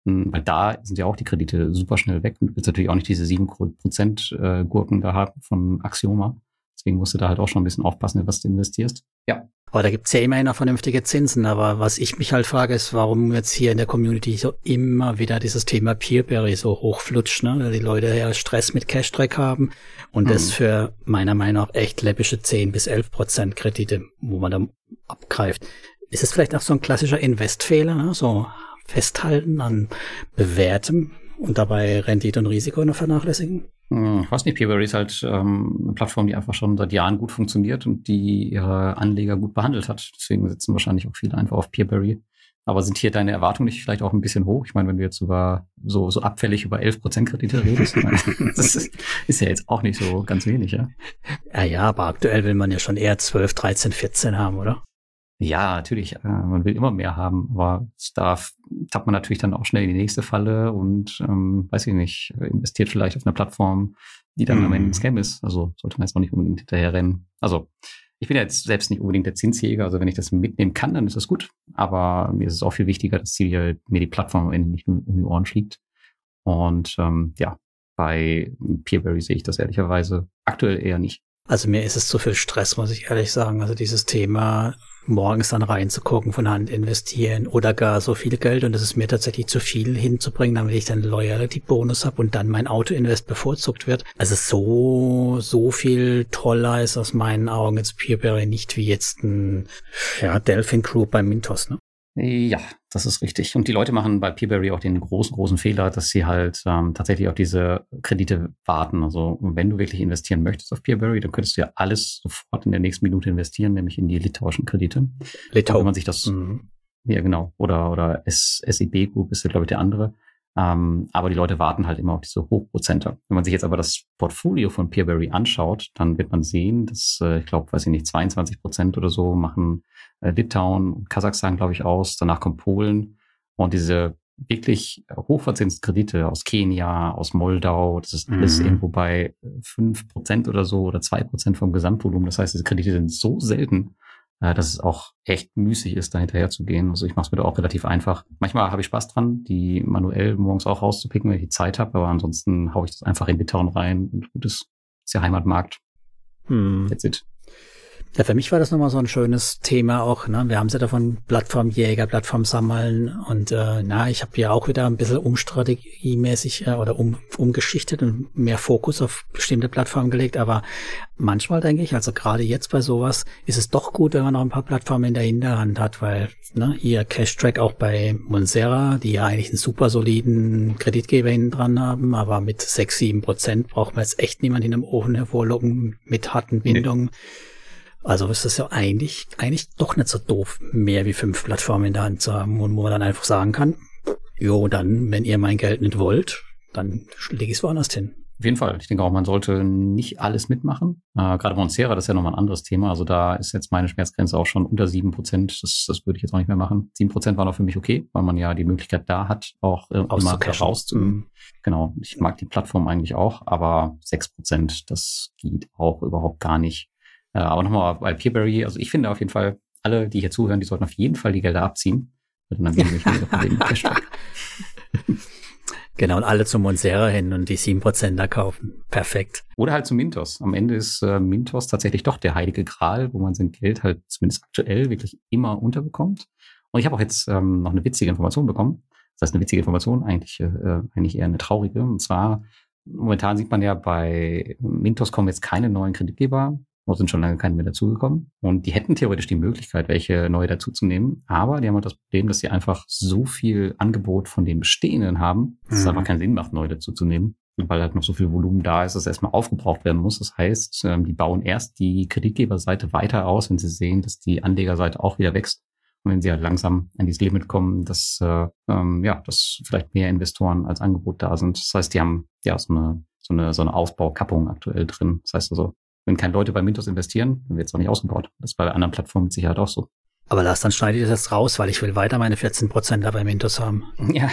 Hm, weil da sind ja auch die Kredite super schnell weg. Und du willst natürlich auch nicht diese sieben Prozent äh, Gurken da haben von Axioma. Deswegen musst du da halt auch schon ein bisschen aufpassen, was du investierst. Ja. Aber da gibt's ja immerhin noch vernünftige Zinsen. Aber was ich mich halt frage, ist, warum jetzt hier in der Community so immer wieder dieses Thema Peerberry so hochflutscht, ne? Weil die Leute ja Stress mit Cash-Track haben und mhm. das für meiner Meinung nach echt läppische 10 bis 11 Prozent Kredite, wo man dann abgreift. Ist es vielleicht auch so ein klassischer Investfehler, ne? So festhalten an bewährtem und dabei Rendite und Risiko noch vernachlässigen? Hm, ich weiß nicht, Peerberry ist halt ähm, eine Plattform, die einfach schon seit Jahren gut funktioniert und die ihre Anleger gut behandelt hat. Deswegen sitzen wahrscheinlich auch viele einfach auf Peerberry. Aber sind hier deine Erwartungen nicht vielleicht auch ein bisschen hoch? Ich meine, wenn du jetzt über so, so abfällig über 11% Kredite redest, meine, das ist, ist ja jetzt auch nicht so ganz wenig, ja? Ja, ja, aber aktuell will man ja schon eher 12, 13, 14 haben, oder? Ja, natürlich, äh, man will immer mehr haben, aber da tappt man natürlich dann auch schnell in die nächste Falle und, ähm, weiß ich nicht, investiert vielleicht auf eine Plattform, die dann mhm. am Ende ein Scam ist. Also sollte man jetzt auch nicht unbedingt hinterher rennen. Also ich bin ja jetzt selbst nicht unbedingt der Zinsjäger, also wenn ich das mitnehmen kann, dann ist das gut. Aber mir ist es auch viel wichtiger, dass die, mir die Plattform am Ende nicht nur um die Ohren fliegt. Und ähm, ja, bei Peerberry sehe ich das ehrlicherweise aktuell eher nicht. Also mir ist es zu viel Stress, muss ich ehrlich sagen. Also dieses Thema morgens dann reinzugucken, von Hand investieren oder gar so viel Geld und das ist mir tatsächlich zu viel hinzubringen, damit ich dann Loyalty-Bonus habe und dann mein Auto-Invest bevorzugt wird. Also so, so viel toller ist aus meinen Augen jetzt Peerberry nicht wie jetzt ein ja, Delphin Group bei Mintos, ne? Ja, das ist richtig. Und die Leute machen bei Peerberry auch den großen, großen Fehler, dass sie halt ähm, tatsächlich auf diese Kredite warten. Also wenn du wirklich investieren möchtest auf Peerberry, dann könntest du ja alles sofort in der nächsten Minute investieren, nämlich in die litauischen Kredite. Litauen. Wenn man sich das, mhm. ja genau, oder, oder SEB Group ist ja, glaube ich, der andere. Ähm, aber die Leute warten halt immer auf diese Hochprozente. Wenn man sich jetzt aber das Portfolio von Peerberry anschaut, dann wird man sehen, dass, äh, ich glaube, weiß ich nicht, 22 Prozent oder so machen äh, Litauen und Kasachstan, glaube ich, aus. Danach kommt Polen. Und diese wirklich hochverzinsten Kredite aus Kenia, aus Moldau, das ist alles mhm. irgendwo bei fünf Prozent oder so oder zwei Prozent vom Gesamtvolumen. Das heißt, diese Kredite sind so selten, äh, dass es auch echt müßig ist, da hinterher zu gehen. Also ich mache es mir da auch relativ einfach. Manchmal habe ich Spaß dran, die manuell morgens auch rauszupicken, wenn ich die Zeit habe, aber ansonsten haue ich das einfach in Litauen rein und gut ist, ist ja Heimatmarkt. Hm. That's it. Ja, für mich war das nochmal so ein schönes Thema auch. Ne? Wir haben ja davon Plattformjäger, Plattform sammeln und äh, na, ich habe ja auch wieder ein bisschen umstrategiemäßig äh, oder um, umgeschichtet und mehr Fokus auf bestimmte Plattformen gelegt. Aber manchmal denke ich, also gerade jetzt bei sowas, ist es doch gut, wenn man noch ein paar Plattformen in der Hinterhand hat, weil ne, hier Cash-Track auch bei Monsera, die ja eigentlich einen super soliden Kreditgeber hinten dran haben, aber mit sechs sieben Prozent braucht man jetzt echt niemand in einem Ofen hervorlocken mit harten Bindungen. Nee also ist das ja eigentlich, eigentlich doch nicht so doof, mehr wie fünf Plattformen in der Hand zu haben und wo man dann einfach sagen kann, jo, dann, wenn ihr mein Geld nicht wollt, dann lege ich es woanders hin. Auf jeden Fall. Ich denke auch, man sollte nicht alles mitmachen. Äh, gerade Monsera, das ist ja nochmal ein anderes Thema. Also da ist jetzt meine Schmerzgrenze auch schon unter sieben Prozent. Das, das würde ich jetzt auch nicht mehr machen. Sieben Prozent war noch für mich okay, weil man ja die Möglichkeit da hat, auch äh, immer raus zu. Mhm. Genau. Ich mag die Plattform eigentlich auch, aber sechs Prozent, das geht auch überhaupt gar nicht. Äh, aber nochmal bei Peerberry, also ich finde auf jeden Fall, alle, die hier zuhören, die sollten auf jeden Fall die Gelder abziehen. Und dann haben wir Probleme Genau, und alle zum Monsera hin und die 7%er kaufen. Perfekt. Oder halt zu Mintos. Am Ende ist äh, Mintos tatsächlich doch der heilige Gral, wo man sein Geld halt zumindest aktuell wirklich immer unterbekommt. Und ich habe auch jetzt ähm, noch eine witzige Information bekommen. Das heißt, eine witzige Information, eigentlich, äh, eigentlich eher eine traurige. Und zwar, momentan sieht man ja bei Mintos kommen jetzt keine neuen Kreditgeber da sind schon lange keine mehr dazugekommen. Und die hätten theoretisch die Möglichkeit, welche neue dazuzunehmen. Aber die haben halt das Problem, dass sie einfach so viel Angebot von den bestehenden haben, dass mhm. es einfach keinen Sinn macht, neu dazuzunehmen. Weil halt noch so viel Volumen da ist, dass erstmal aufgebraucht werden muss. Das heißt, ähm, die bauen erst die Kreditgeberseite weiter aus, wenn sie sehen, dass die Anlegerseite auch wieder wächst. Und wenn sie halt langsam an dieses Limit kommen, dass, äh, ähm, ja, dass vielleicht mehr Investoren als Angebot da sind. Das heißt, die haben ja so eine, so eine, so eine Ausbaukappung aktuell drin. Das heißt also, wenn keine Leute bei Mintos investieren, dann wird es auch nicht ausgebaut. Das ist bei anderen Plattformen mit Sicherheit auch so. Aber lass, dann schneide ich das jetzt raus, weil ich will weiter meine 14 Prozent da bei Mintos haben. Ja,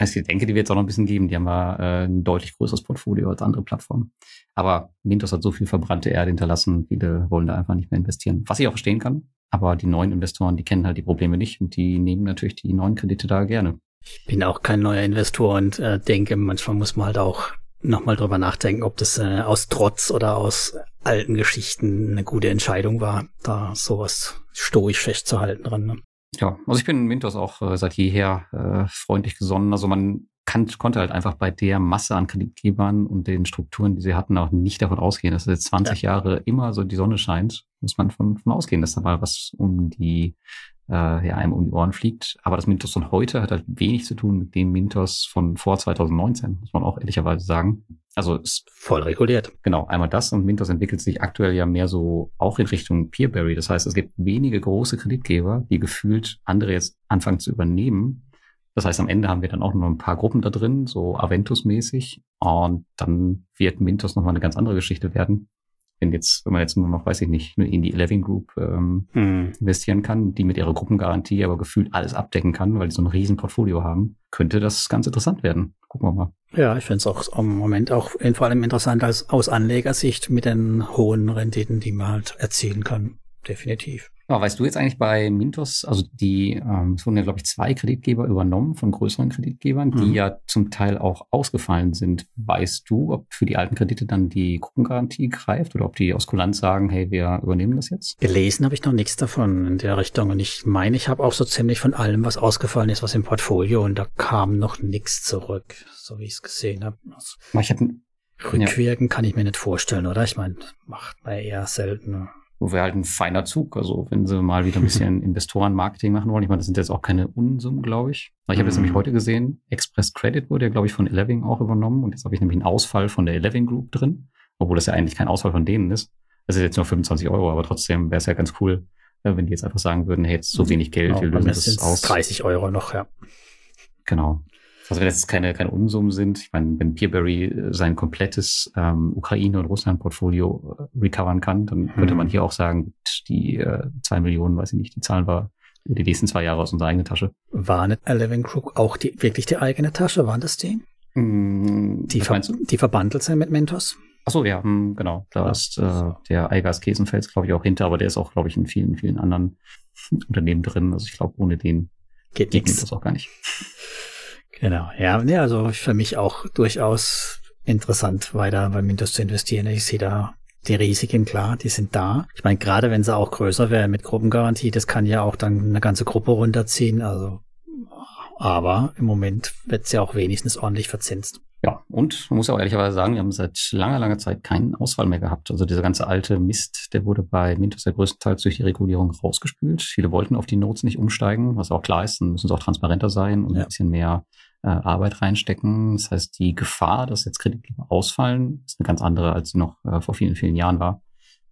also ich denke, die wird es auch noch ein bisschen geben. Die haben ja äh, ein deutlich größeres Portfolio als andere Plattformen. Aber Mintos hat so viel verbrannte Erde hinterlassen, viele wollen da einfach nicht mehr investieren. Was ich auch verstehen kann. Aber die neuen Investoren, die kennen halt die Probleme nicht und die nehmen natürlich die neuen Kredite da gerne. Ich bin auch kein neuer Investor und äh, denke, manchmal muss man halt auch nochmal drüber nachdenken, ob das äh, aus Trotz oder aus alten Geschichten eine gute Entscheidung war, da sowas stoisch festzuhalten dran. Ne? Ja, also ich bin Mintos auch äh, seit jeher äh, freundlich gesonnen. Also man kann, konnte halt einfach bei der Masse an Kreditgebern und den Strukturen, die sie hatten, auch nicht davon ausgehen, dass jetzt 20 ja. Jahre immer so die Sonne scheint. Muss man von, von ausgehen, dass da mal was um die äh, ja, einem um die Ohren fliegt. Aber das Mintos von heute hat halt wenig zu tun mit dem Mintos von vor 2019, muss man auch ehrlicherweise sagen. Also ist voll reguliert. Genau, einmal das und Mintos entwickelt sich aktuell ja mehr so auch in Richtung Peerberry. Das heißt, es gibt wenige große Kreditgeber, die gefühlt andere jetzt anfangen zu übernehmen. Das heißt, am Ende haben wir dann auch noch ein paar Gruppen da drin, so Aventus-mäßig. Und dann wird Mintos nochmal eine ganz andere Geschichte werden wenn jetzt, wenn man jetzt nur noch, weiß ich nicht, in die Eleven Group ähm, hm. investieren kann, die mit ihrer Gruppengarantie aber gefühlt alles abdecken kann, weil die so ein riesen Portfolio haben, könnte das ganz interessant werden. Gucken wir mal. Ja, ich finde es auch im Moment auch vor allem interessant als aus Anlegersicht mit den hohen Renditen, die man halt erzielen kann. Definitiv. Aber weißt du jetzt eigentlich bei Mintos, also die, ähm, es wurden ja, glaube ich, zwei Kreditgeber übernommen von größeren Kreditgebern, die mhm. ja zum Teil auch ausgefallen sind. Weißt du, ob für die alten Kredite dann die Gruppengarantie greift oder ob die aus Kulanz sagen, hey, wir übernehmen das jetzt? Gelesen habe ich noch nichts davon in der Richtung. Und ich meine, ich habe auch so ziemlich von allem, was ausgefallen ist, was im Portfolio und da kam noch nichts zurück, so wie ich es gesehen habe. Also, ich hatte Rückwirken ja. kann ich mir nicht vorstellen, oder? Ich meine, macht man eher selten wo wir halt ein feiner Zug. Also wenn sie mal wieder ein bisschen Investoren-Marketing machen wollen. Ich meine, das sind jetzt auch keine Unsummen, glaube ich. Ich habe jetzt nämlich mhm. heute gesehen, Express Credit wurde ja, glaube ich, von Eleving auch übernommen. Und jetzt habe ich nämlich einen Ausfall von der Eleving Group drin, obwohl das ja eigentlich kein Ausfall von denen ist. Das ist jetzt nur 25 Euro, aber trotzdem wäre es ja ganz cool, äh, wenn die jetzt einfach sagen würden, hey, jetzt so wenig Geld, genau, wir lösen das aus. 30 Euro noch, ja. Genau. Also wenn das keine, keine Unsummen sind, ich meine, wenn Peerberry äh, sein komplettes ähm, Ukraine- und Russland-Portfolio äh, recovern kann, dann könnte man mhm. hier auch sagen, die äh, zwei Millionen, weiß ich nicht, die Zahlen war die nächsten zwei Jahre aus unserer eigenen Tasche. War nicht Eleven Crook auch die, wirklich die eigene Tasche? Waren das die? Mm, die, ver die verbandelt sind mit Mentos? Ach so, ja, hm, genau. Da ja. ist äh, der Eigas Kesenfels, glaube ich, auch hinter, aber der ist auch, glaube ich, in vielen, vielen anderen Unternehmen drin. Also ich glaube, ohne den geht, geht nichts. das auch gar nicht. Genau, ja, nee, also für mich auch durchaus interessant, weiter bei Mintos zu investieren. Ich sehe da die Risiken klar, die sind da. Ich meine, gerade wenn sie auch größer wären mit Gruppengarantie, das kann ja auch dann eine ganze Gruppe runterziehen. Also, aber im Moment wird sie ja auch wenigstens ordentlich verzinst. Ja, und man muss ja auch ehrlicherweise sagen, wir haben seit langer, langer Zeit keinen Ausfall mehr gehabt. Also dieser ganze alte Mist, der wurde bei Mintos ja größtenteils durch die Regulierung rausgespült. Viele wollten auf die Notes nicht umsteigen, was auch klar ist, dann müssen sie auch transparenter sein und ja. ein bisschen mehr äh, Arbeit reinstecken. Das heißt, die Gefahr, dass jetzt Kreditgeber ausfallen, ist eine ganz andere, als sie noch äh, vor vielen, vielen Jahren war.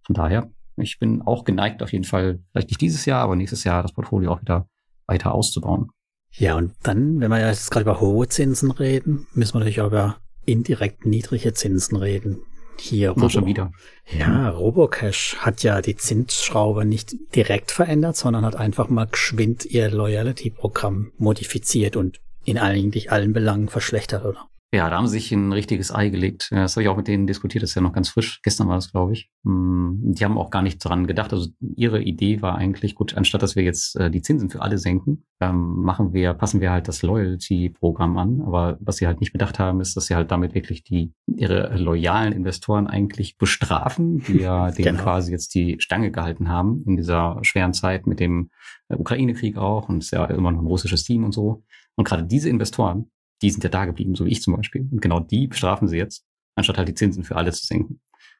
Von daher, ich bin auch geneigt, auf jeden Fall, vielleicht nicht dieses Jahr, aber nächstes Jahr das Portfolio auch wieder weiter auszubauen. Ja, und dann, wenn wir jetzt gerade über hohe Zinsen reden, müssen wir natürlich auch über indirekt niedrige Zinsen reden. Hier Robo schon wieder. Ja, Robocash hat ja die Zinsschraube nicht direkt verändert, sondern hat einfach mal geschwind ihr Loyalty-Programm modifiziert und in eigentlich allen Belangen verschlechtert, oder? Ja, da haben sie sich ein richtiges Ei gelegt. Das habe ich auch mit denen diskutiert, das ist ja noch ganz frisch. Gestern war das, glaube ich. Hm, die haben auch gar nicht dran gedacht. Also ihre Idee war eigentlich, gut, anstatt dass wir jetzt äh, die Zinsen für alle senken, ähm, machen wir, passen wir halt das Loyalty-Programm an. Aber was sie halt nicht bedacht haben, ist, dass sie halt damit wirklich die ihre loyalen Investoren eigentlich bestrafen, die ja denen genau. quasi jetzt die Stange gehalten haben in dieser schweren Zeit mit dem äh, Ukraine-Krieg auch und es ist ja immer noch ein russisches Team und so. Und gerade diese Investoren, die sind ja da geblieben, so wie ich zum Beispiel. Und genau die bestrafen sie jetzt, anstatt halt die Zinsen für alle zu senken.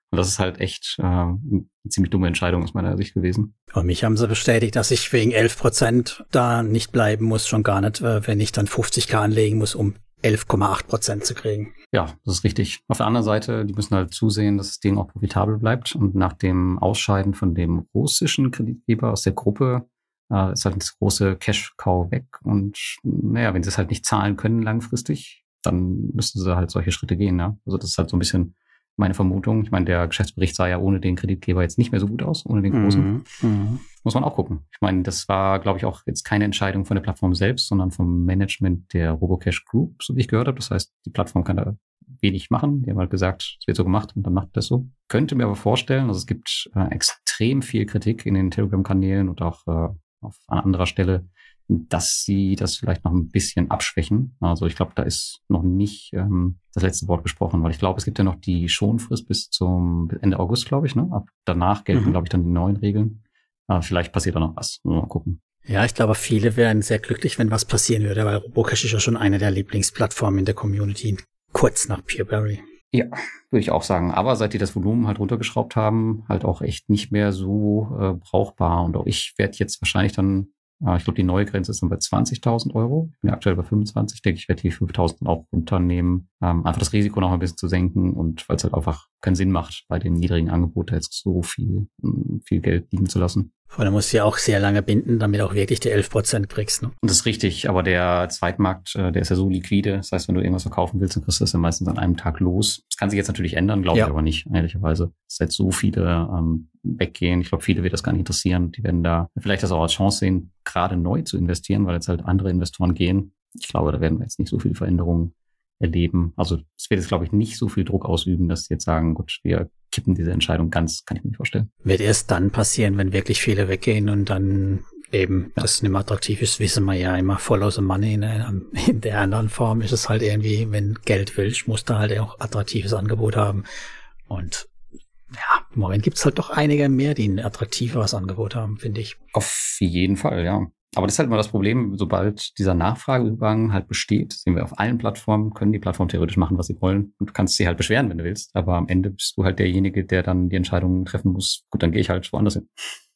Und das ist halt echt äh, eine ziemlich dumme Entscheidung aus meiner Sicht gewesen. Und mich haben sie bestätigt, dass ich wegen 11 Prozent da nicht bleiben muss, schon gar nicht, äh, wenn ich dann 50k anlegen muss, um 11,8 Prozent zu kriegen. Ja, das ist richtig. Auf der anderen Seite, die müssen halt zusehen, dass das Ding auch profitabel bleibt. Und nach dem Ausscheiden von dem russischen Kreditgeber aus der Gruppe äh, ist halt das große Cash-Cow weg. Und naja, wenn sie es halt nicht zahlen können langfristig, dann müssten sie halt solche Schritte gehen. Ja? Also das ist halt so ein bisschen meine Vermutung. Ich meine, der Geschäftsbericht sah ja ohne den Kreditgeber jetzt nicht mehr so gut aus, ohne den großen. Mhm. Mhm. Muss man auch gucken. Ich meine, das war, glaube ich, auch jetzt keine Entscheidung von der Plattform selbst, sondern vom Management der Robocash Group, so wie ich gehört habe. Das heißt, die Plattform kann da wenig machen. Die haben halt gesagt, es wird so gemacht und dann macht das so. Könnte mir aber vorstellen, also es gibt äh, extrem viel Kritik in den Telegram-Kanälen und auch äh, auf an anderer Stelle, dass sie das vielleicht noch ein bisschen abschwächen. Also ich glaube, da ist noch nicht ähm, das letzte Wort gesprochen, weil ich glaube, es gibt ja noch die Schonfrist bis zum Ende August, glaube ich. Ne? Ab danach gelten, mhm. glaube ich, dann die neuen Regeln. Aber vielleicht passiert da noch was. Mal gucken. Ja, ich glaube, viele wären sehr glücklich, wenn was passieren würde, weil Robocash ist ja schon eine der Lieblingsplattformen in der Community, kurz nach Peerberry. Ja, würde ich auch sagen. Aber seit die das Volumen halt runtergeschraubt haben, halt auch echt nicht mehr so äh, brauchbar. Und auch ich werde jetzt wahrscheinlich dann, äh, ich glaube, die neue Grenze ist dann bei 20.000 Euro. Ich bin ja aktuell bei 25. Denke ich, werde die 5.000 auch runternehmen. Ähm, einfach das Risiko noch ein bisschen zu senken und weil es halt einfach keinen Sinn macht, bei dem niedrigen Angebot jetzt so viel, mm, viel Geld liegen zu lassen. Vor allem musst du ja auch sehr lange binden, damit auch wirklich die 11 Prozent kriegst. Ne? Das ist richtig, aber der Zweitmarkt, äh, der ist ja so liquide. Das heißt, wenn du irgendwas verkaufen willst, dann kriegst du das ja meistens an einem Tag los. Das kann sich jetzt natürlich ändern, glaube ja. ich aber nicht, ehrlicherweise. Jetzt so viele ähm, weggehen. Ich glaube, viele wird das gar nicht interessieren. Die werden da vielleicht das auch als Chance sehen, gerade neu zu investieren, weil jetzt halt andere Investoren gehen. Ich glaube, da werden wir jetzt nicht so viele Veränderungen erleben. Also es wird jetzt, glaube ich, nicht so viel Druck ausüben, dass sie jetzt sagen, gut, wir kippen diese Entscheidung ganz, kann ich mir nicht vorstellen. Wird erst dann passieren, wenn wirklich viele weggehen und dann eben ja. das nicht mehr attraktiv ist, wissen wir ja immer follow the money. Ne? In der anderen Form ist es halt irgendwie, wenn Geld willst, musst du halt auch attraktives Angebot haben. Und ja, im Moment gibt's halt doch einige mehr, die ein attraktiveres Angebot haben, finde ich. Auf jeden Fall, ja. Aber das ist halt immer das Problem, sobald dieser Nachfrageübergang halt besteht, sehen wir auf allen Plattformen, können die Plattformen theoretisch machen, was sie wollen. Und du kannst sie halt beschweren, wenn du willst. Aber am Ende bist du halt derjenige, der dann die Entscheidung treffen muss. Gut, dann gehe ich halt woanders hin.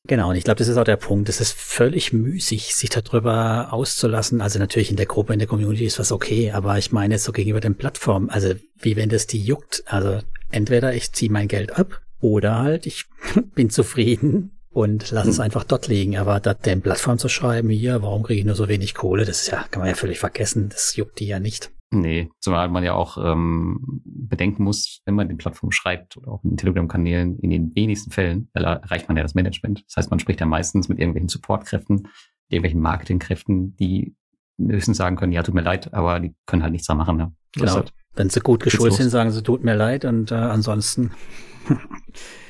Genau, und ich glaube, das ist auch der Punkt. Es ist völlig müßig, sich darüber auszulassen. Also natürlich in der Gruppe, in der Community ist was okay, aber ich meine jetzt so gegenüber den Plattformen, also wie wenn das die juckt. Also entweder ich ziehe mein Geld ab oder halt ich bin zufrieden und lass hm. es einfach dort liegen. Aber da den Plattform zu schreiben, hier, warum kriege ich nur so wenig Kohle, das ist ja, kann man ja völlig vergessen. Das juckt die ja nicht. Nee, zumal man ja auch ähm, bedenken muss, wenn man den Plattformen schreibt oder auch in den Telegram-Kanälen, in den wenigsten Fällen erreicht man ja das Management. Das heißt, man spricht ja meistens mit irgendwelchen Supportkräften, irgendwelchen Marketingkräften, die höchstens sagen können, ja, tut mir leid, aber die können halt nichts da machen. Ne? Genau. Halt wenn sie gut geschult sind, sagen sie, tut mir leid und äh, ansonsten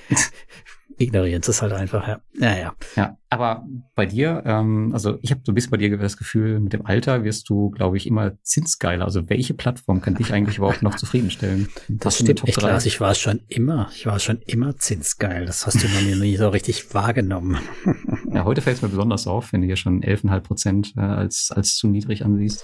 ignorieren es halt einfach, ja. Ja, ja. Ja, aber bei dir, ähm, also ich habe so ein bisschen bei dir das Gefühl, mit dem Alter wirst du, glaube ich, immer zinsgeiler. Also welche Plattform kann dich eigentlich überhaupt noch zufriedenstellen? Das, das stimmt echt krass. Ich war schon immer, ich war schon immer zinsgeil. Das hast du noch nie so richtig wahrgenommen. ja, heute fällt es mir besonders auf, wenn du hier schon 11,5 Prozent äh, als, als zu niedrig ansiehst.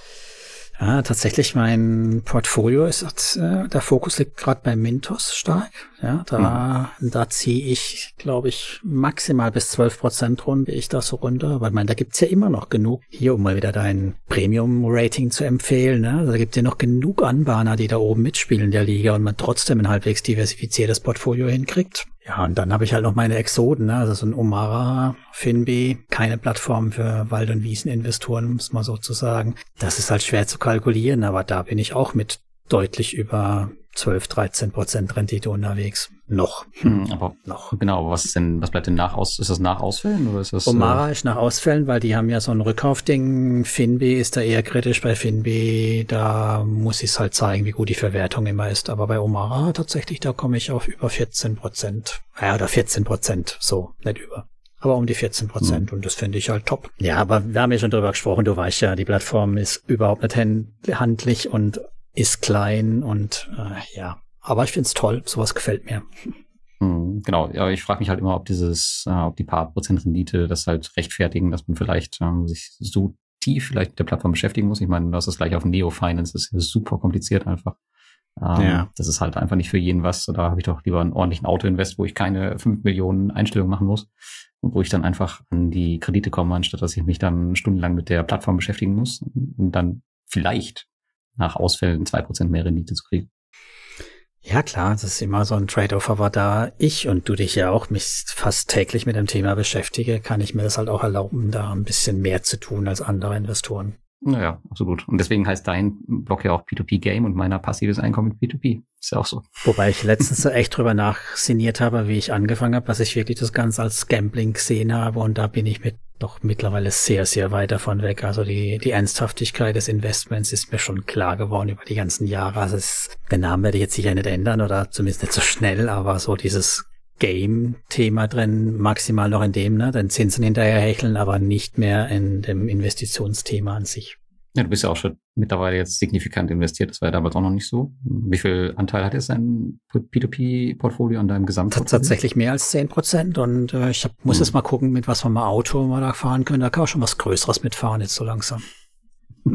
Ja, tatsächlich mein Portfolio ist, äh, der Fokus liegt gerade bei Mintos stark. Ja, da, mhm. da ziehe ich, glaube ich, maximal bis 12 Prozent runde ich das so runter, weil man, da gibt's ja immer noch genug, hier um mal wieder dein Premium-Rating zu empfehlen, ne? da gibt's ja noch genug Anbahner, die da oben mitspielen in der Liga und man trotzdem ein halbwegs diversifiziertes Portfolio hinkriegt. Ja, und dann habe ich halt noch meine Exoden, ne? also so ein Omara, Finbi, keine Plattform für Wald- und Wieseninvestoren, muss man sozusagen. Das ist halt schwer zu kalkulieren, aber da bin ich auch mit deutlich über 12, 13 Prozent Rendite unterwegs. Noch. Hm, aber noch. Genau, aber was ist denn, was bleibt denn nach aus? Ist das nach Ausfällen oder ist das? Omara äh ist nach Ausfällen, weil die haben ja so ein Rückkaufding. Finbi ist da eher kritisch. Bei Finbi, da muss ich es halt zeigen, wie gut die Verwertung immer ist. Aber bei Omara tatsächlich, da komme ich auf über 14 Prozent. Ja, oder 14 Prozent. So, nicht über aber um die 14 Prozent. Mhm. Und das finde ich halt top. Ja, aber wir haben ja schon drüber gesprochen. Du weißt ja, die Plattform ist überhaupt nicht handlich und ist klein und äh, ja. Aber ich finde es toll, sowas gefällt mir. Mhm, genau, ja, ich frage mich halt immer, ob dieses, äh, ob die paar Prozent Rendite das halt rechtfertigen, dass man vielleicht ähm, sich so tief vielleicht mit der Plattform beschäftigen muss. Ich meine, das ist gleich auf Neo Finance, das ist super kompliziert einfach. Ähm, ja. Das ist halt einfach nicht für jeden was. Da habe ich doch lieber einen ordentlichen Autoinvest, wo ich keine fünf Millionen Einstellungen machen muss und wo ich dann einfach an die Kredite komme, anstatt dass ich mich dann stundenlang mit der Plattform beschäftigen muss und dann vielleicht nach Ausfällen zwei Prozent mehr Rendite zu kriegen. Ja, klar, das ist immer so ein Trade-off, aber da ich und du dich ja auch mich fast täglich mit dem Thema beschäftige, kann ich mir das halt auch erlauben, da ein bisschen mehr zu tun als andere Investoren. Naja, absolut. Und deswegen heißt dein Blog ja auch P2P-Game und meiner passives Einkommen mit P2P. Ist ja auch so. Wobei ich letztens echt drüber nachsiniert habe, wie ich angefangen habe, dass ich wirklich das Ganze als Gambling gesehen habe und da bin ich mit doch mittlerweile sehr, sehr weit davon weg. Also die, die Ernsthaftigkeit des Investments ist mir schon klar geworden über die ganzen Jahre. Also es, den Namen werde ich jetzt sicher nicht ändern oder zumindest nicht so schnell, aber so dieses Game-Thema drin, maximal noch in dem, ne, den Zinsen hinterher hecheln, aber nicht mehr in dem Investitionsthema an sich. Ja, du bist ja auch schon mittlerweile jetzt signifikant investiert. Das war ja damals auch noch nicht so. Wie viel Anteil hat jetzt dein P2P-Portfolio an deinem Gesamtportfolio? Tatsächlich mehr als zehn Prozent. Und äh, ich hab, muss hm. jetzt mal gucken, mit was wir mal Auto mal da fahren können. Da kann man schon was Größeres mitfahren jetzt so langsam.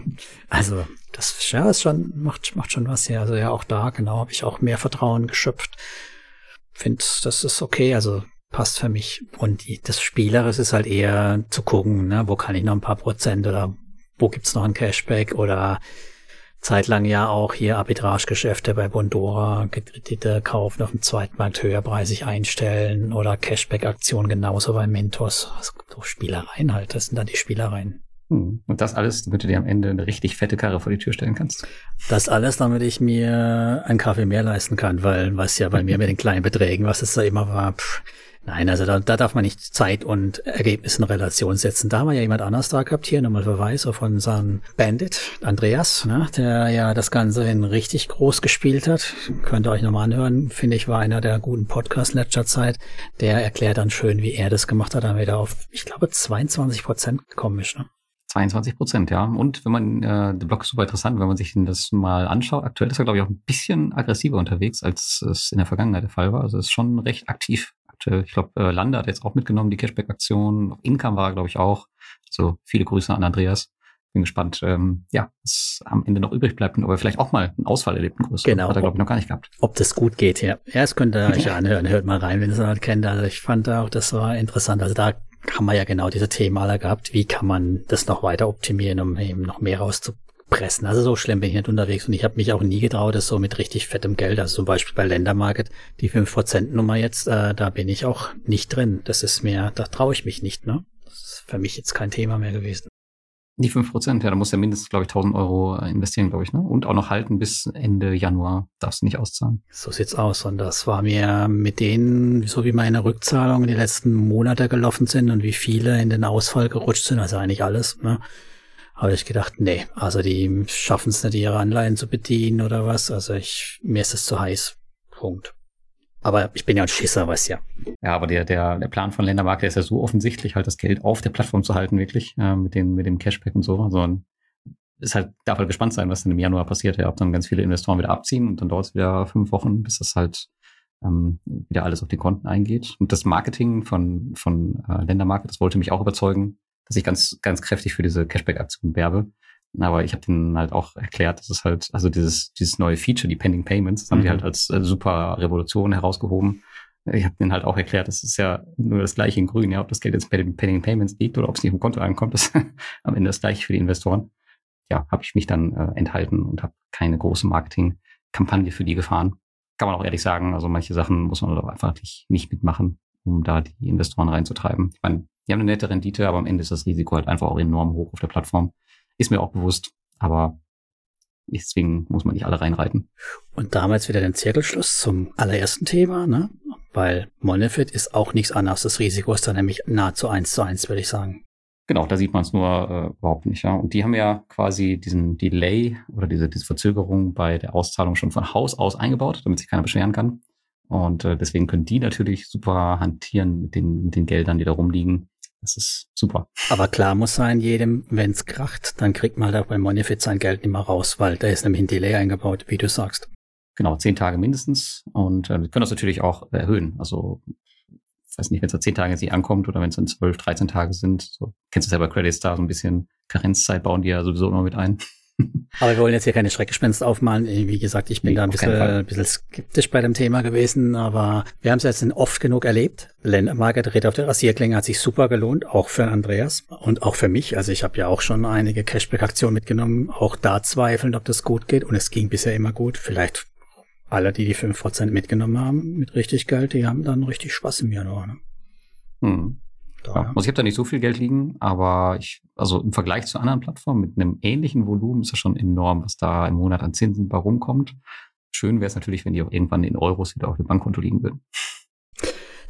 also das ja, ist schon macht macht schon was her. Also ja, auch da genau habe ich auch mehr Vertrauen geschöpft finde, das ist okay, also passt für mich. Und das Spielerische ist halt eher zu gucken, ne, wo kann ich noch ein paar Prozent oder wo gibt's noch ein Cashback oder zeitlang ja auch hier Arbitragegeschäfte bei Bondora, Kredite kaufen auf dem Zweitmarkt höherpreisig einstellen oder Cashback-Aktionen genauso bei Mentos. Also so Spielereien halt, das sind dann die Spielereien. Hm. Und das alles, damit du dir am Ende eine richtig fette Karre vor die Tür stellen kannst. Das alles, damit ich mir einen Kaffee mehr leisten kann, weil was ja bei mir mit den kleinen Beträgen, was es da immer war, pff, Nein, also da, da darf man nicht Zeit und Ergebnis in Relation setzen. Da haben wir ja jemand anders da gehabt hier, nochmal Verweis auf unseren Bandit, Andreas, ne, der ja das Ganze in richtig groß gespielt hat. Könnt ihr euch nochmal anhören, finde ich, war einer der guten Podcasts letzter Zeit. Der erklärt dann schön, wie er das gemacht hat, dann wieder auf, ich glaube, 22 Prozent gekommen ist. Ne? 22 Prozent, ja. Und wenn man, äh, der Blog ist super interessant, wenn man sich das mal anschaut. Aktuell ist er, glaube ich, auch ein bisschen aggressiver unterwegs, als es in der Vergangenheit der Fall war. Also ist schon recht aktiv aktuell. Ich glaube, äh, Lande hat jetzt auch mitgenommen, die Cashback-Aktion. Income war, glaube ich, auch. So viele Grüße an Andreas. Bin gespannt, ähm, ja, was am Ende noch übrig bleibt und ob er vielleicht auch mal einen Ausfall erlebt, einen größeren. Genau. Hat er, glaube ich, noch gar nicht gehabt. Ob das gut geht, ja. Ja, das könnt ihr euch anhören. Hört mal rein, wenn ihr es noch nicht kennt. Also ich fand auch, das war interessant. Also da haben wir ja genau diese Themen alle gehabt. Wie kann man das noch weiter optimieren, um eben noch mehr rauszupressen? Also so schlimm bin ich nicht unterwegs und ich habe mich auch nie getraut, das so mit richtig fettem Geld, also zum Beispiel bei Ländermarket, die 5% Nummer jetzt, äh, da bin ich auch nicht drin. Das ist mir, da traue ich mich nicht, ne? Das ist für mich jetzt kein Thema mehr gewesen. Die 5%, ja, da muss ja mindestens, glaube ich, 1000 Euro äh, investieren, glaube ich, ne? Und auch noch halten bis Ende Januar. Darfst du nicht auszahlen. So sieht's aus. Und das war mir mit denen, so wie meine Rückzahlungen die letzten Monate gelaufen sind und wie viele in den Ausfall gerutscht sind, also eigentlich alles, ne? Habe ich gedacht, nee, also die schaffen es nicht, ihre Anleihen zu bedienen oder was. Also ich, mir ist es zu heiß. Punkt. Aber ich bin ja ein Schisser, weißt ja. Ja, aber der, der, der Plan von Ländermarkt, der ist ja so offensichtlich, halt das Geld auf der Plattform zu halten, wirklich, äh, mit, den, mit dem Cashback und so. Also ist halt, darf halt gespannt sein, was dann im Januar passiert. Ja, ob dann ganz viele Investoren wieder abziehen und dann dauert es wieder fünf Wochen, bis das halt ähm, wieder alles auf die Konten eingeht. Und das Marketing von, von äh, Ländermarket, das wollte mich auch überzeugen, dass ich ganz, ganz kräftig für diese Cashback-Aktion werbe. Aber ich habe denen halt auch erklärt, dass es halt, also dieses, dieses neue Feature, die Pending Payments, das haben die halt als äh, super Revolution herausgehoben. Ich habe denen halt auch erklärt, das ist ja nur das gleiche in grün, ja, ob das Geld jetzt bei den Pending Payments liegt oder ob es nicht im Konto ankommt, das ist am Ende das gleiche für die Investoren. Ja, habe ich mich dann äh, enthalten und habe keine große Marketingkampagne für die gefahren. Kann man auch ehrlich sagen, also manche Sachen muss man doch einfach nicht, nicht mitmachen, um da die Investoren reinzutreiben. Ich meine, die haben eine nette Rendite, aber am Ende ist das Risiko halt einfach auch enorm hoch auf der Plattform. Ist mir auch bewusst, aber deswegen muss man nicht alle reinreiten. Und damals wieder den Zirkelschluss zum allerersten Thema, ne? Weil Monefit ist auch nichts anderes. Das Risiko ist dann nämlich nahezu eins zu eins, würde ich sagen. Genau, da sieht man es nur äh, überhaupt nicht. Ja. Und die haben ja quasi diesen Delay oder diese, diese Verzögerung bei der Auszahlung schon von Haus aus eingebaut, damit sich keiner beschweren kann. Und äh, deswegen können die natürlich super hantieren mit den, mit den Geldern, die da rumliegen. Das ist super. Aber klar muss sein, jedem, wenn es kracht, dann kriegt man halt auch bei Monefit sein Geld nicht mehr raus, weil da ist nämlich ein Delay eingebaut, wie du sagst. Genau, zehn Tage mindestens. Und äh, wir können das natürlich auch erhöhen. Also ich weiß nicht, wenn es da zehn Tage jetzt nicht ankommt oder wenn es dann zwölf, dreizehn Tage sind. So, kennst du selber Credit Star, so ein bisschen Karenzzeit bauen die ja sowieso immer mit ein. Aber wir wollen jetzt hier keine Schreckgespenst aufmalen. Wie gesagt, ich bin nee, da ein bisschen, ein bisschen skeptisch bei dem Thema gewesen, aber wir haben es jetzt oft genug erlebt. Market Rede auf der Rasierklinge hat sich super gelohnt, auch für Andreas und auch für mich. Also ich habe ja auch schon einige Cashback-Aktionen mitgenommen, auch da zweifeln, ob das gut geht und es ging bisher immer gut. Vielleicht alle, die die fünf Prozent mitgenommen haben, mit richtig Geld, die haben dann richtig Spaß im Januar. Ne? Hm. Ja, also ich habe da nicht so viel Geld liegen, aber ich, also im Vergleich zu anderen Plattformen mit einem ähnlichen Volumen ist das schon enorm, was da im Monat an Zinsen bei rumkommt. Schön wäre es natürlich, wenn die auch irgendwann in Euros wieder auf dem Bankkonto liegen würden.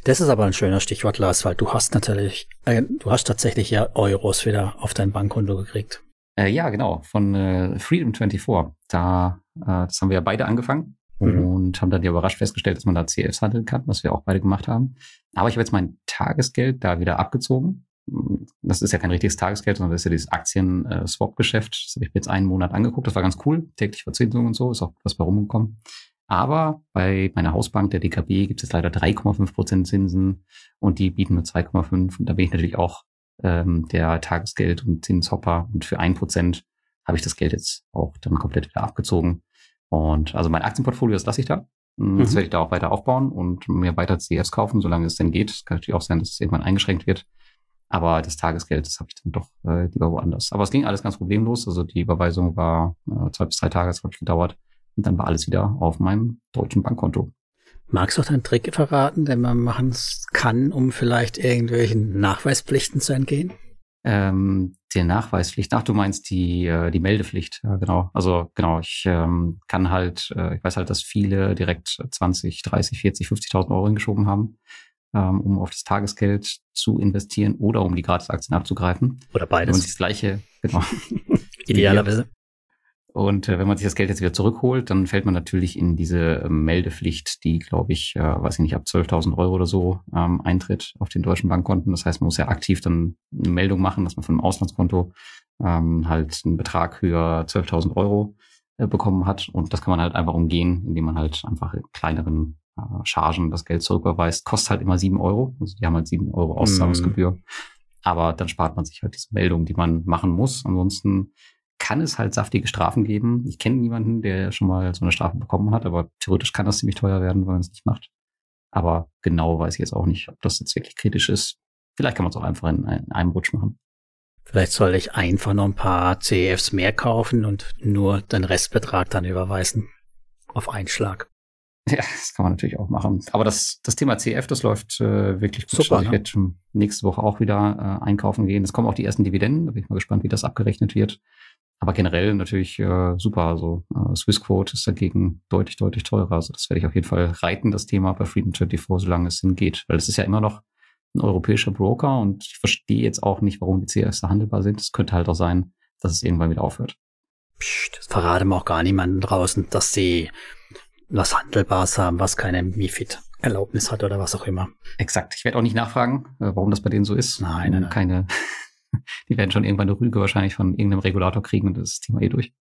Das ist aber ein schöner Stichwort, Lars, weil du hast natürlich, äh, du hast tatsächlich ja Euros wieder auf dein Bankkonto gekriegt. Äh, ja, genau, von äh, Freedom24. Da, äh, das haben wir ja beide angefangen mhm. Und haben dann ja überrascht festgestellt, dass man da CFs handeln kann, was wir auch beide gemacht haben. Aber ich habe jetzt mein Tagesgeld da wieder abgezogen. Das ist ja kein richtiges Tagesgeld, sondern das ist ja dieses Aktien-Swap-Geschäft. Das habe ich mir jetzt einen Monat angeguckt. Das war ganz cool. Täglich Verzinsung und so. Ist auch was bei rumgekommen. Aber bei meiner Hausbank, der DKB, gibt es leider 3,5 Prozent Zinsen und die bieten nur 2,5. Und da bin ich natürlich auch ähm, der Tagesgeld- und Zinshopper. Und für ein Prozent habe ich das Geld jetzt auch dann komplett wieder abgezogen. Und also mein Aktienportfolio, das lasse ich da. Mhm. Das werde ich da auch weiter aufbauen und mir weiter CFs kaufen, solange es denn geht. Es kann natürlich auch sein, dass es irgendwann eingeschränkt wird. Aber das Tagesgeld, das habe ich dann doch äh, lieber woanders. Aber es ging alles ganz problemlos. Also die Überweisung war äh, zwei bis drei Tage, das hat gedauert. Und dann war alles wieder auf meinem deutschen Bankkonto. Magst du auch deinen Trick verraten, den man machen kann, um vielleicht irgendwelchen Nachweispflichten zu entgehen? Ähm, der Nachweispflicht. Ach, du meinst die, äh, die Meldepflicht. Ja, genau. Also genau, ich ähm, kann halt, äh, ich weiß halt, dass viele direkt 20, 30, 40, 50.000 Euro hingeschoben haben. ähm, um auf das Tagesgeld zu investieren oder um die Gratisaktien abzugreifen. Oder beides. Sich das gleiche, genau. Idealerweise. Und äh, wenn man sich das Geld jetzt wieder zurückholt, dann fällt man natürlich in diese äh, Meldepflicht, die, glaube ich, äh, weiß ich nicht, ab 12.000 Euro oder so ähm, eintritt auf den deutschen Bankkonten. Das heißt, man muss ja aktiv dann eine Meldung machen, dass man von einem Auslandskonto ähm, halt einen Betrag höher 12.000 Euro äh, bekommen hat. Und das kann man halt einfach umgehen, indem man halt einfach in kleineren äh, Chargen das Geld zurücküberweist. Kostet halt immer sieben Euro. Also die haben halt sieben Euro Auszahlungsgebühr. Mm. Aber dann spart man sich halt diese Meldung, die man machen muss. Ansonsten kann es halt saftige Strafen geben. Ich kenne niemanden, der schon mal so eine Strafe bekommen hat, aber theoretisch kann das ziemlich teuer werden, wenn man es nicht macht. Aber genau weiß ich jetzt auch nicht, ob das jetzt wirklich kritisch ist. Vielleicht kann man es auch einfach in, in einem Rutsch machen. Vielleicht soll ich einfach noch ein paar CEFs mehr kaufen und nur den Restbetrag dann überweisen. Auf einen Schlag. Ja, das kann man natürlich auch machen. Aber das, das Thema CF, das läuft äh, wirklich gut. Super, also ich ne? werde nächste Woche auch wieder äh, einkaufen gehen. Es kommen auch die ersten Dividenden. Da bin ich mal gespannt, wie das abgerechnet wird. Aber generell natürlich äh, super. Also äh, Swissquote ist dagegen deutlich, deutlich teurer. Also das werde ich auf jeden Fall reiten, das Thema bei Freedom24, solange es hingeht. Weil es ist ja immer noch ein europäischer Broker und ich verstehe jetzt auch nicht, warum die CFs da handelbar sind. Es könnte halt auch sein, dass es irgendwann wieder aufhört. Psst, das verraten wir auch gar niemanden draußen, dass sie was Handelbares haben, was keine MIFID Erlaubnis hat oder was auch immer. Exakt. Ich werde auch nicht nachfragen, äh, warum das bei denen so ist. Nein, nein, nein. Keine, die werden schon irgendwann eine Rüge wahrscheinlich von irgendeinem Regulator kriegen und das Thema eh durch.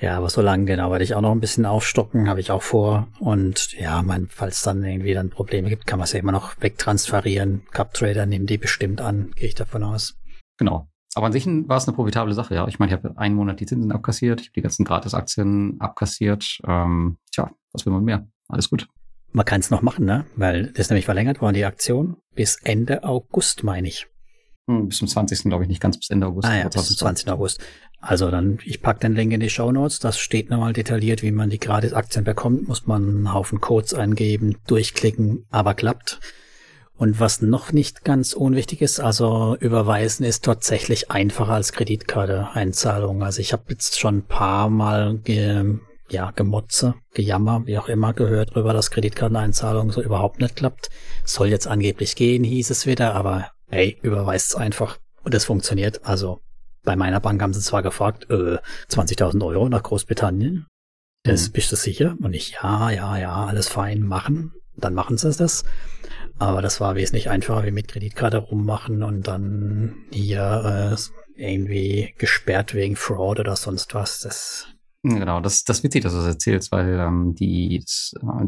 Ja, aber so lange genau werde ich auch noch ein bisschen aufstocken, habe ich auch vor. Und ja, mein, falls dann irgendwie dann Probleme gibt, kann man es ja immer noch wegtransferieren. Cup-Trader nehmen die bestimmt an, gehe ich davon aus. Genau. Aber an sich war es eine profitable Sache, ja. Ich meine, ich habe einen Monat die Zinsen abkassiert, ich habe die ganzen Gratis-Aktien abkassiert. Ähm, tja, was will man mehr? Alles gut. Man kann es noch machen, ne? Weil das ist nämlich verlängert worden, die Aktion, bis Ende August, meine ich. Hm, bis zum 20. glaube ich nicht ganz bis Ende August. Ah ja, bis zum 20. August. Also dann, ich pack den Link in die Show Notes. Das steht nochmal detailliert, wie man die Gratis-Aktien bekommt. Muss man einen Haufen Codes eingeben, durchklicken, aber klappt. Und was noch nicht ganz unwichtig ist, also überweisen ist tatsächlich einfacher als Kreditkarte-Einzahlung. Also ich habe jetzt schon ein paar Mal ge, ja, Gemotze, Gejammer, wie auch immer, gehört darüber, dass Kreditkarteneinzahlung so überhaupt nicht klappt. Soll jetzt angeblich gehen, hieß es wieder, aber hey, überweist's einfach. Und es funktioniert. Also bei meiner Bank haben sie zwar gefragt, äh, 20.000 Euro nach Großbritannien. Das, mhm. Bist du sicher? Und ich, ja, ja, ja, alles fein, machen. Dann machen sie das. Aber das war wesentlich einfacher, wie mit Kreditkarte rummachen und dann hier äh, irgendwie gesperrt wegen Fraud oder sonst was. Das Genau, das, das witzig, dass du das erzählst, weil ähm, die, äh,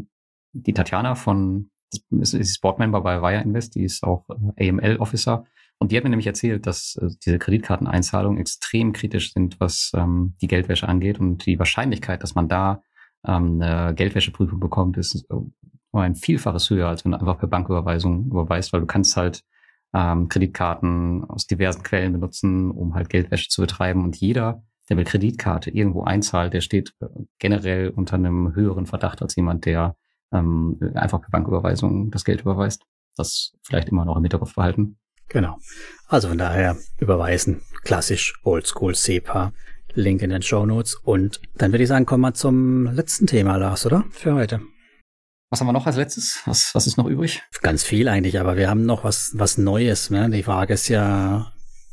die Tatjana von ist, ist Sportmember bei Wire Invest, die ist auch äh, AML-Officer. Und die hat mir nämlich erzählt, dass äh, diese Kreditkarteneinzahlungen extrem kritisch sind, was ähm, die Geldwäsche angeht. Und die Wahrscheinlichkeit, dass man da ähm, eine Geldwäscheprüfung bekommt, ist äh, ein Vielfaches höher, als wenn du einfach per Banküberweisung überweist, weil du kannst halt ähm, Kreditkarten aus diversen Quellen benutzen, um halt Geldwäsche zu betreiben. Und jeder, der mit Kreditkarte irgendwo einzahlt, der steht generell unter einem höheren Verdacht als jemand, der ähm, einfach per Banküberweisung das Geld überweist. Das vielleicht immer noch im Hinterkopf behalten. Genau. Also von daher überweisen, klassisch Oldschool SEPA, Link in den Show Notes. Und dann würde ich sagen, kommen wir zum letzten Thema, Lars, oder? Für heute. Was haben wir noch als letztes? Was, was ist noch übrig? Ganz viel eigentlich, aber wir haben noch was, was Neues. Ne? Die Frage ist ja,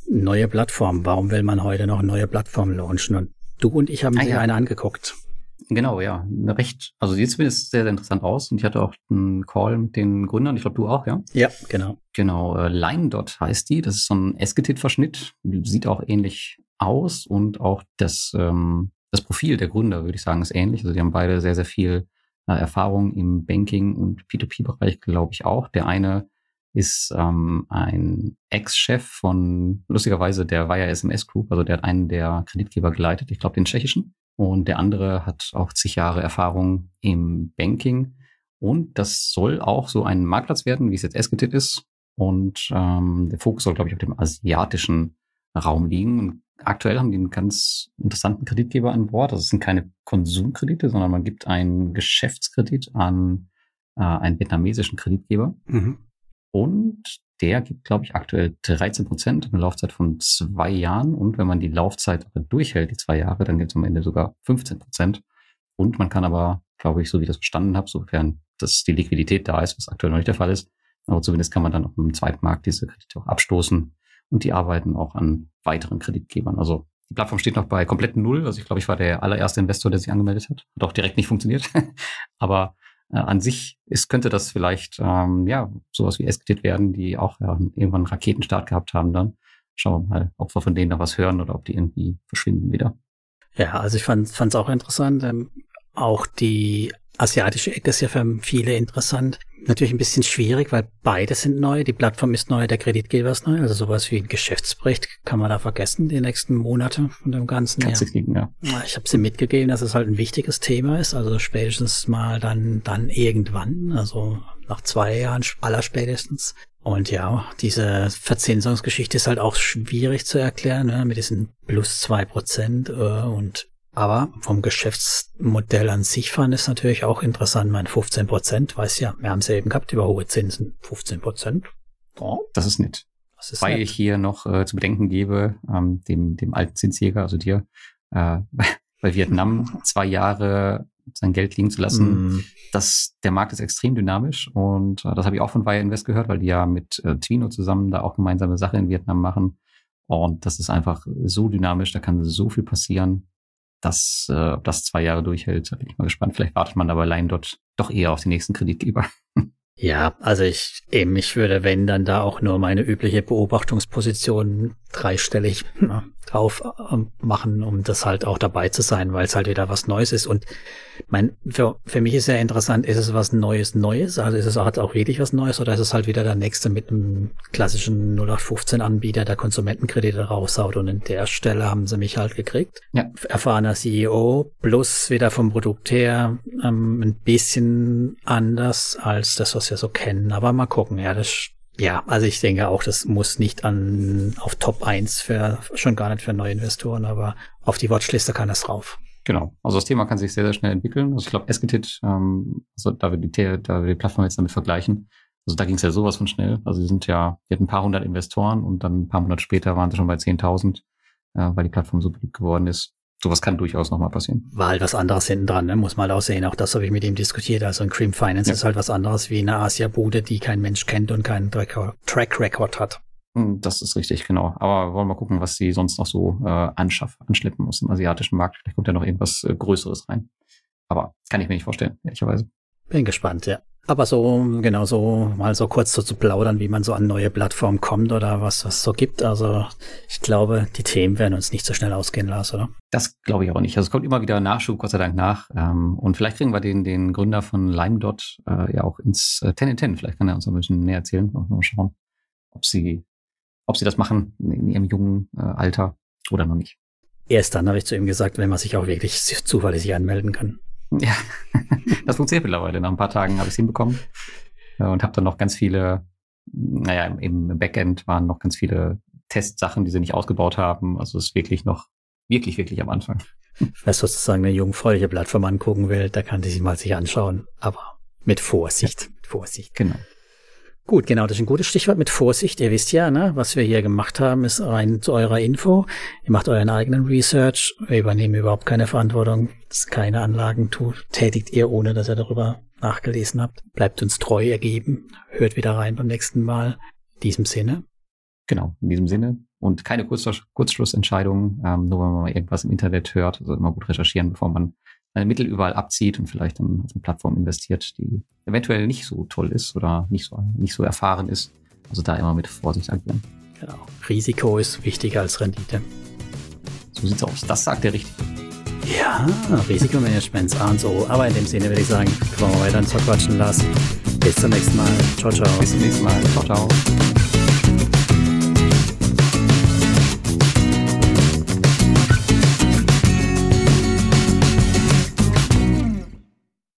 neue Plattform. Warum will man heute noch neue Plattformen launchen? Und du und ich haben ah, ja. eine angeguckt. Genau, ja. Recht, also die zumindest sehr, sehr interessant aus. Und ich hatte auch einen Call mit den Gründern. Ich glaube, du auch, ja? Ja, genau. Genau, äh, LineDot heißt die. Das ist so ein Esketit-Verschnitt. Sieht auch ähnlich aus. Und auch das, ähm, das Profil der Gründer, würde ich sagen, ist ähnlich. Also die haben beide sehr, sehr viel äh, Erfahrung im Banking- und P2P-Bereich, glaube ich auch. Der eine ist ähm, ein Ex-Chef von, lustigerweise, der Wire SMS Group. Also der hat einen der Kreditgeber geleitet. Ich glaube, den tschechischen. Und der andere hat auch zig Jahre Erfahrung im Banking. Und das soll auch so ein Marktplatz werden, wie es jetzt Esketit ist. Und ähm, der Fokus soll, glaube ich, auf dem asiatischen Raum liegen. Und aktuell haben die einen ganz interessanten Kreditgeber an Bord. Das sind keine Konsumkredite, sondern man gibt einen Geschäftskredit an äh, einen vietnamesischen Kreditgeber. Mhm. Und der gibt, glaube ich, aktuell 13 Prozent, eine Laufzeit von zwei Jahren. Und wenn man die Laufzeit durchhält, die zwei Jahre, dann gibt es am Ende sogar 15 Prozent. Und man kann aber, glaube ich, so wie ich das verstanden habe, sofern dass die Liquidität da ist, was aktuell noch nicht der Fall ist, Aber zumindest kann man dann auf dem Zweitmarkt diese Kredite auch abstoßen und die arbeiten auch an weiteren Kreditgebern. Also die Plattform steht noch bei kompletten Null. Also ich glaube, ich war der allererste Investor, der sich angemeldet hat. Hat auch direkt nicht funktioniert. Aber äh, an sich ist, könnte das vielleicht ähm, ja sowas wie Esketit werden, die auch ja, irgendwann einen Raketenstart gehabt haben dann. Schauen wir mal, ob wir von denen noch was hören oder ob die irgendwie verschwinden wieder. Ja, also ich fand es auch interessant. Ähm, auch die asiatische Ecke ist ja für viele interessant. Natürlich ein bisschen schwierig, weil beide sind neu. Die Plattform ist neu, der Kreditgeber ist neu. Also sowas wie ein Geschäftsbericht kann man da vergessen, die nächsten Monate von dem Ganzen. Kannst ja. Kriegen, ja. Ich habe sie mitgegeben, dass es halt ein wichtiges Thema ist. Also spätestens mal dann, dann irgendwann. Also nach zwei Jahren aller spätestens. Und ja, diese Verzinsungsgeschichte ist halt auch schwierig zu erklären, ne, mit diesen plus zwei Prozent äh, und aber vom Geschäftsmodell an sich fand es natürlich auch interessant. Mein 15 Prozent, weiß ja, wir haben es ja eben gehabt über hohe Zinsen. 15 Prozent. Oh, das ist nett. Das ist Weil nett. ich hier noch äh, zu bedenken gebe, ähm, dem, dem alten Zinsjäger, also dir, äh, bei Vietnam zwei Jahre sein Geld liegen zu lassen. Mm. Das, der Markt ist extrem dynamisch und äh, das habe ich auch von Wire Invest gehört, weil die ja mit äh, Twino zusammen da auch gemeinsame Sache in Vietnam machen. Und das ist einfach so dynamisch, da kann so viel passieren das, äh, ob das zwei Jahre durchhält, bin ich mal gespannt. Vielleicht wartet man aber allein dort doch eher auf den nächsten Kreditgeber. Ja, also ich eben, ich würde, wenn dann da auch nur meine übliche Beobachtungsposition dreistellig drauf äh, machen, um das halt auch dabei zu sein, weil es halt wieder was Neues ist. Und mein, für, für mich ist ja interessant, ist es was Neues Neues? Also ist es halt auch wirklich was Neues oder ist es halt wieder der nächste mit einem klassischen 0815 Anbieter, der Konsumentenkredite raushaut und in der Stelle haben sie mich halt gekriegt. Ja. Erfahrener CEO plus wieder vom Produkt her ähm, ein bisschen anders als das, was wir so kennen. Aber mal gucken, ja, das ja, also ich denke auch, das muss nicht an auf Top 1 für schon gar nicht für neue Investoren, aber auf die Watchliste kann es drauf. Genau. Also das Thema kann sich sehr, sehr schnell entwickeln. Also ich glaube, Esketit, ähm, also da wir die, da wir die Plattform jetzt damit vergleichen, also da ging es ja sowas von schnell. Also sie sind ja, die hatten ein paar hundert Investoren und dann ein paar Monate später waren sie schon bei 10.000, äh, weil die Plattform so beliebt geworden ist sowas kann durchaus nochmal passieren. War halt was anderes hinten dran, ne? muss man halt auch sehen. Auch das habe ich mit ihm diskutiert. Also ein Cream Finance ja. ist halt was anderes wie eine Asia-Bude, die kein Mensch kennt und keinen Track Record hat. Hm, das ist richtig, genau. Aber wollen wir mal gucken, was sie sonst noch so äh, anschaff, anschleppen aus dem asiatischen Markt. Vielleicht kommt ja noch irgendwas äh, Größeres rein. Aber kann ich mir nicht vorstellen, ehrlicherweise. Bin gespannt, ja. Aber so, genau so, mal so kurz so zu plaudern, wie man so an neue Plattformen kommt oder was was so gibt. Also ich glaube, die Themen werden uns nicht so schnell ausgehen lassen, oder? Das glaube ich auch nicht. Also es kommt immer wieder Nachschub, Gott sei Dank nach. Ähm, und vielleicht kriegen wir den, den Gründer von LimeDot äh, ja auch ins äh, 10 in 10. Vielleicht kann er uns ein bisschen mehr erzählen. Mal schauen, ob sie, ob sie das machen in ihrem jungen äh, Alter oder noch nicht. Erst dann habe ich zu ihm gesagt, wenn man sich auch wirklich zuverlässig anmelden kann. Ja, das funktioniert mittlerweile. Nach ein paar Tagen habe ich es hinbekommen und habe dann noch ganz viele, naja, im Backend waren noch ganz viele Testsachen, die sie nicht ausgebaut haben. Also es ist wirklich noch, wirklich, wirklich am Anfang. Wer sozusagen eine jungfräuliche Plattform angucken will, da kann die sich mal sich anschauen, aber mit Vorsicht, mit Vorsicht. Genau. Gut, genau, das ist ein gutes Stichwort mit Vorsicht. Ihr wisst ja, ne, was wir hier gemacht haben, ist rein zu eurer Info. Ihr macht euren eigenen Research. Wir übernehmen überhaupt keine Verantwortung. Keine Anlagen tätigt ihr, ohne dass ihr darüber nachgelesen habt. Bleibt uns treu ergeben. Hört wieder rein beim nächsten Mal. In diesem Sinne. Genau, in diesem Sinne. Und keine Kurzschlussentscheidung, ähm, nur wenn man mal irgendwas im Internet hört. Also immer gut recherchieren, bevor man Mittel überall abzieht und vielleicht dann auf eine Plattform investiert, die eventuell nicht so toll ist oder nicht so, nicht so erfahren ist. Also da immer mit Vorsicht agieren. Genau. Risiko ist wichtiger als Rendite. So sieht's aus. Das sagt der Richtige. Ja, Risikomanagement und so. Aber in dem Sinne würde ich sagen, können wir weiter ins Verquatschen lassen. Bis zum nächsten Mal. Ciao, ciao. Bis zum nächsten Mal. Ciao, ciao.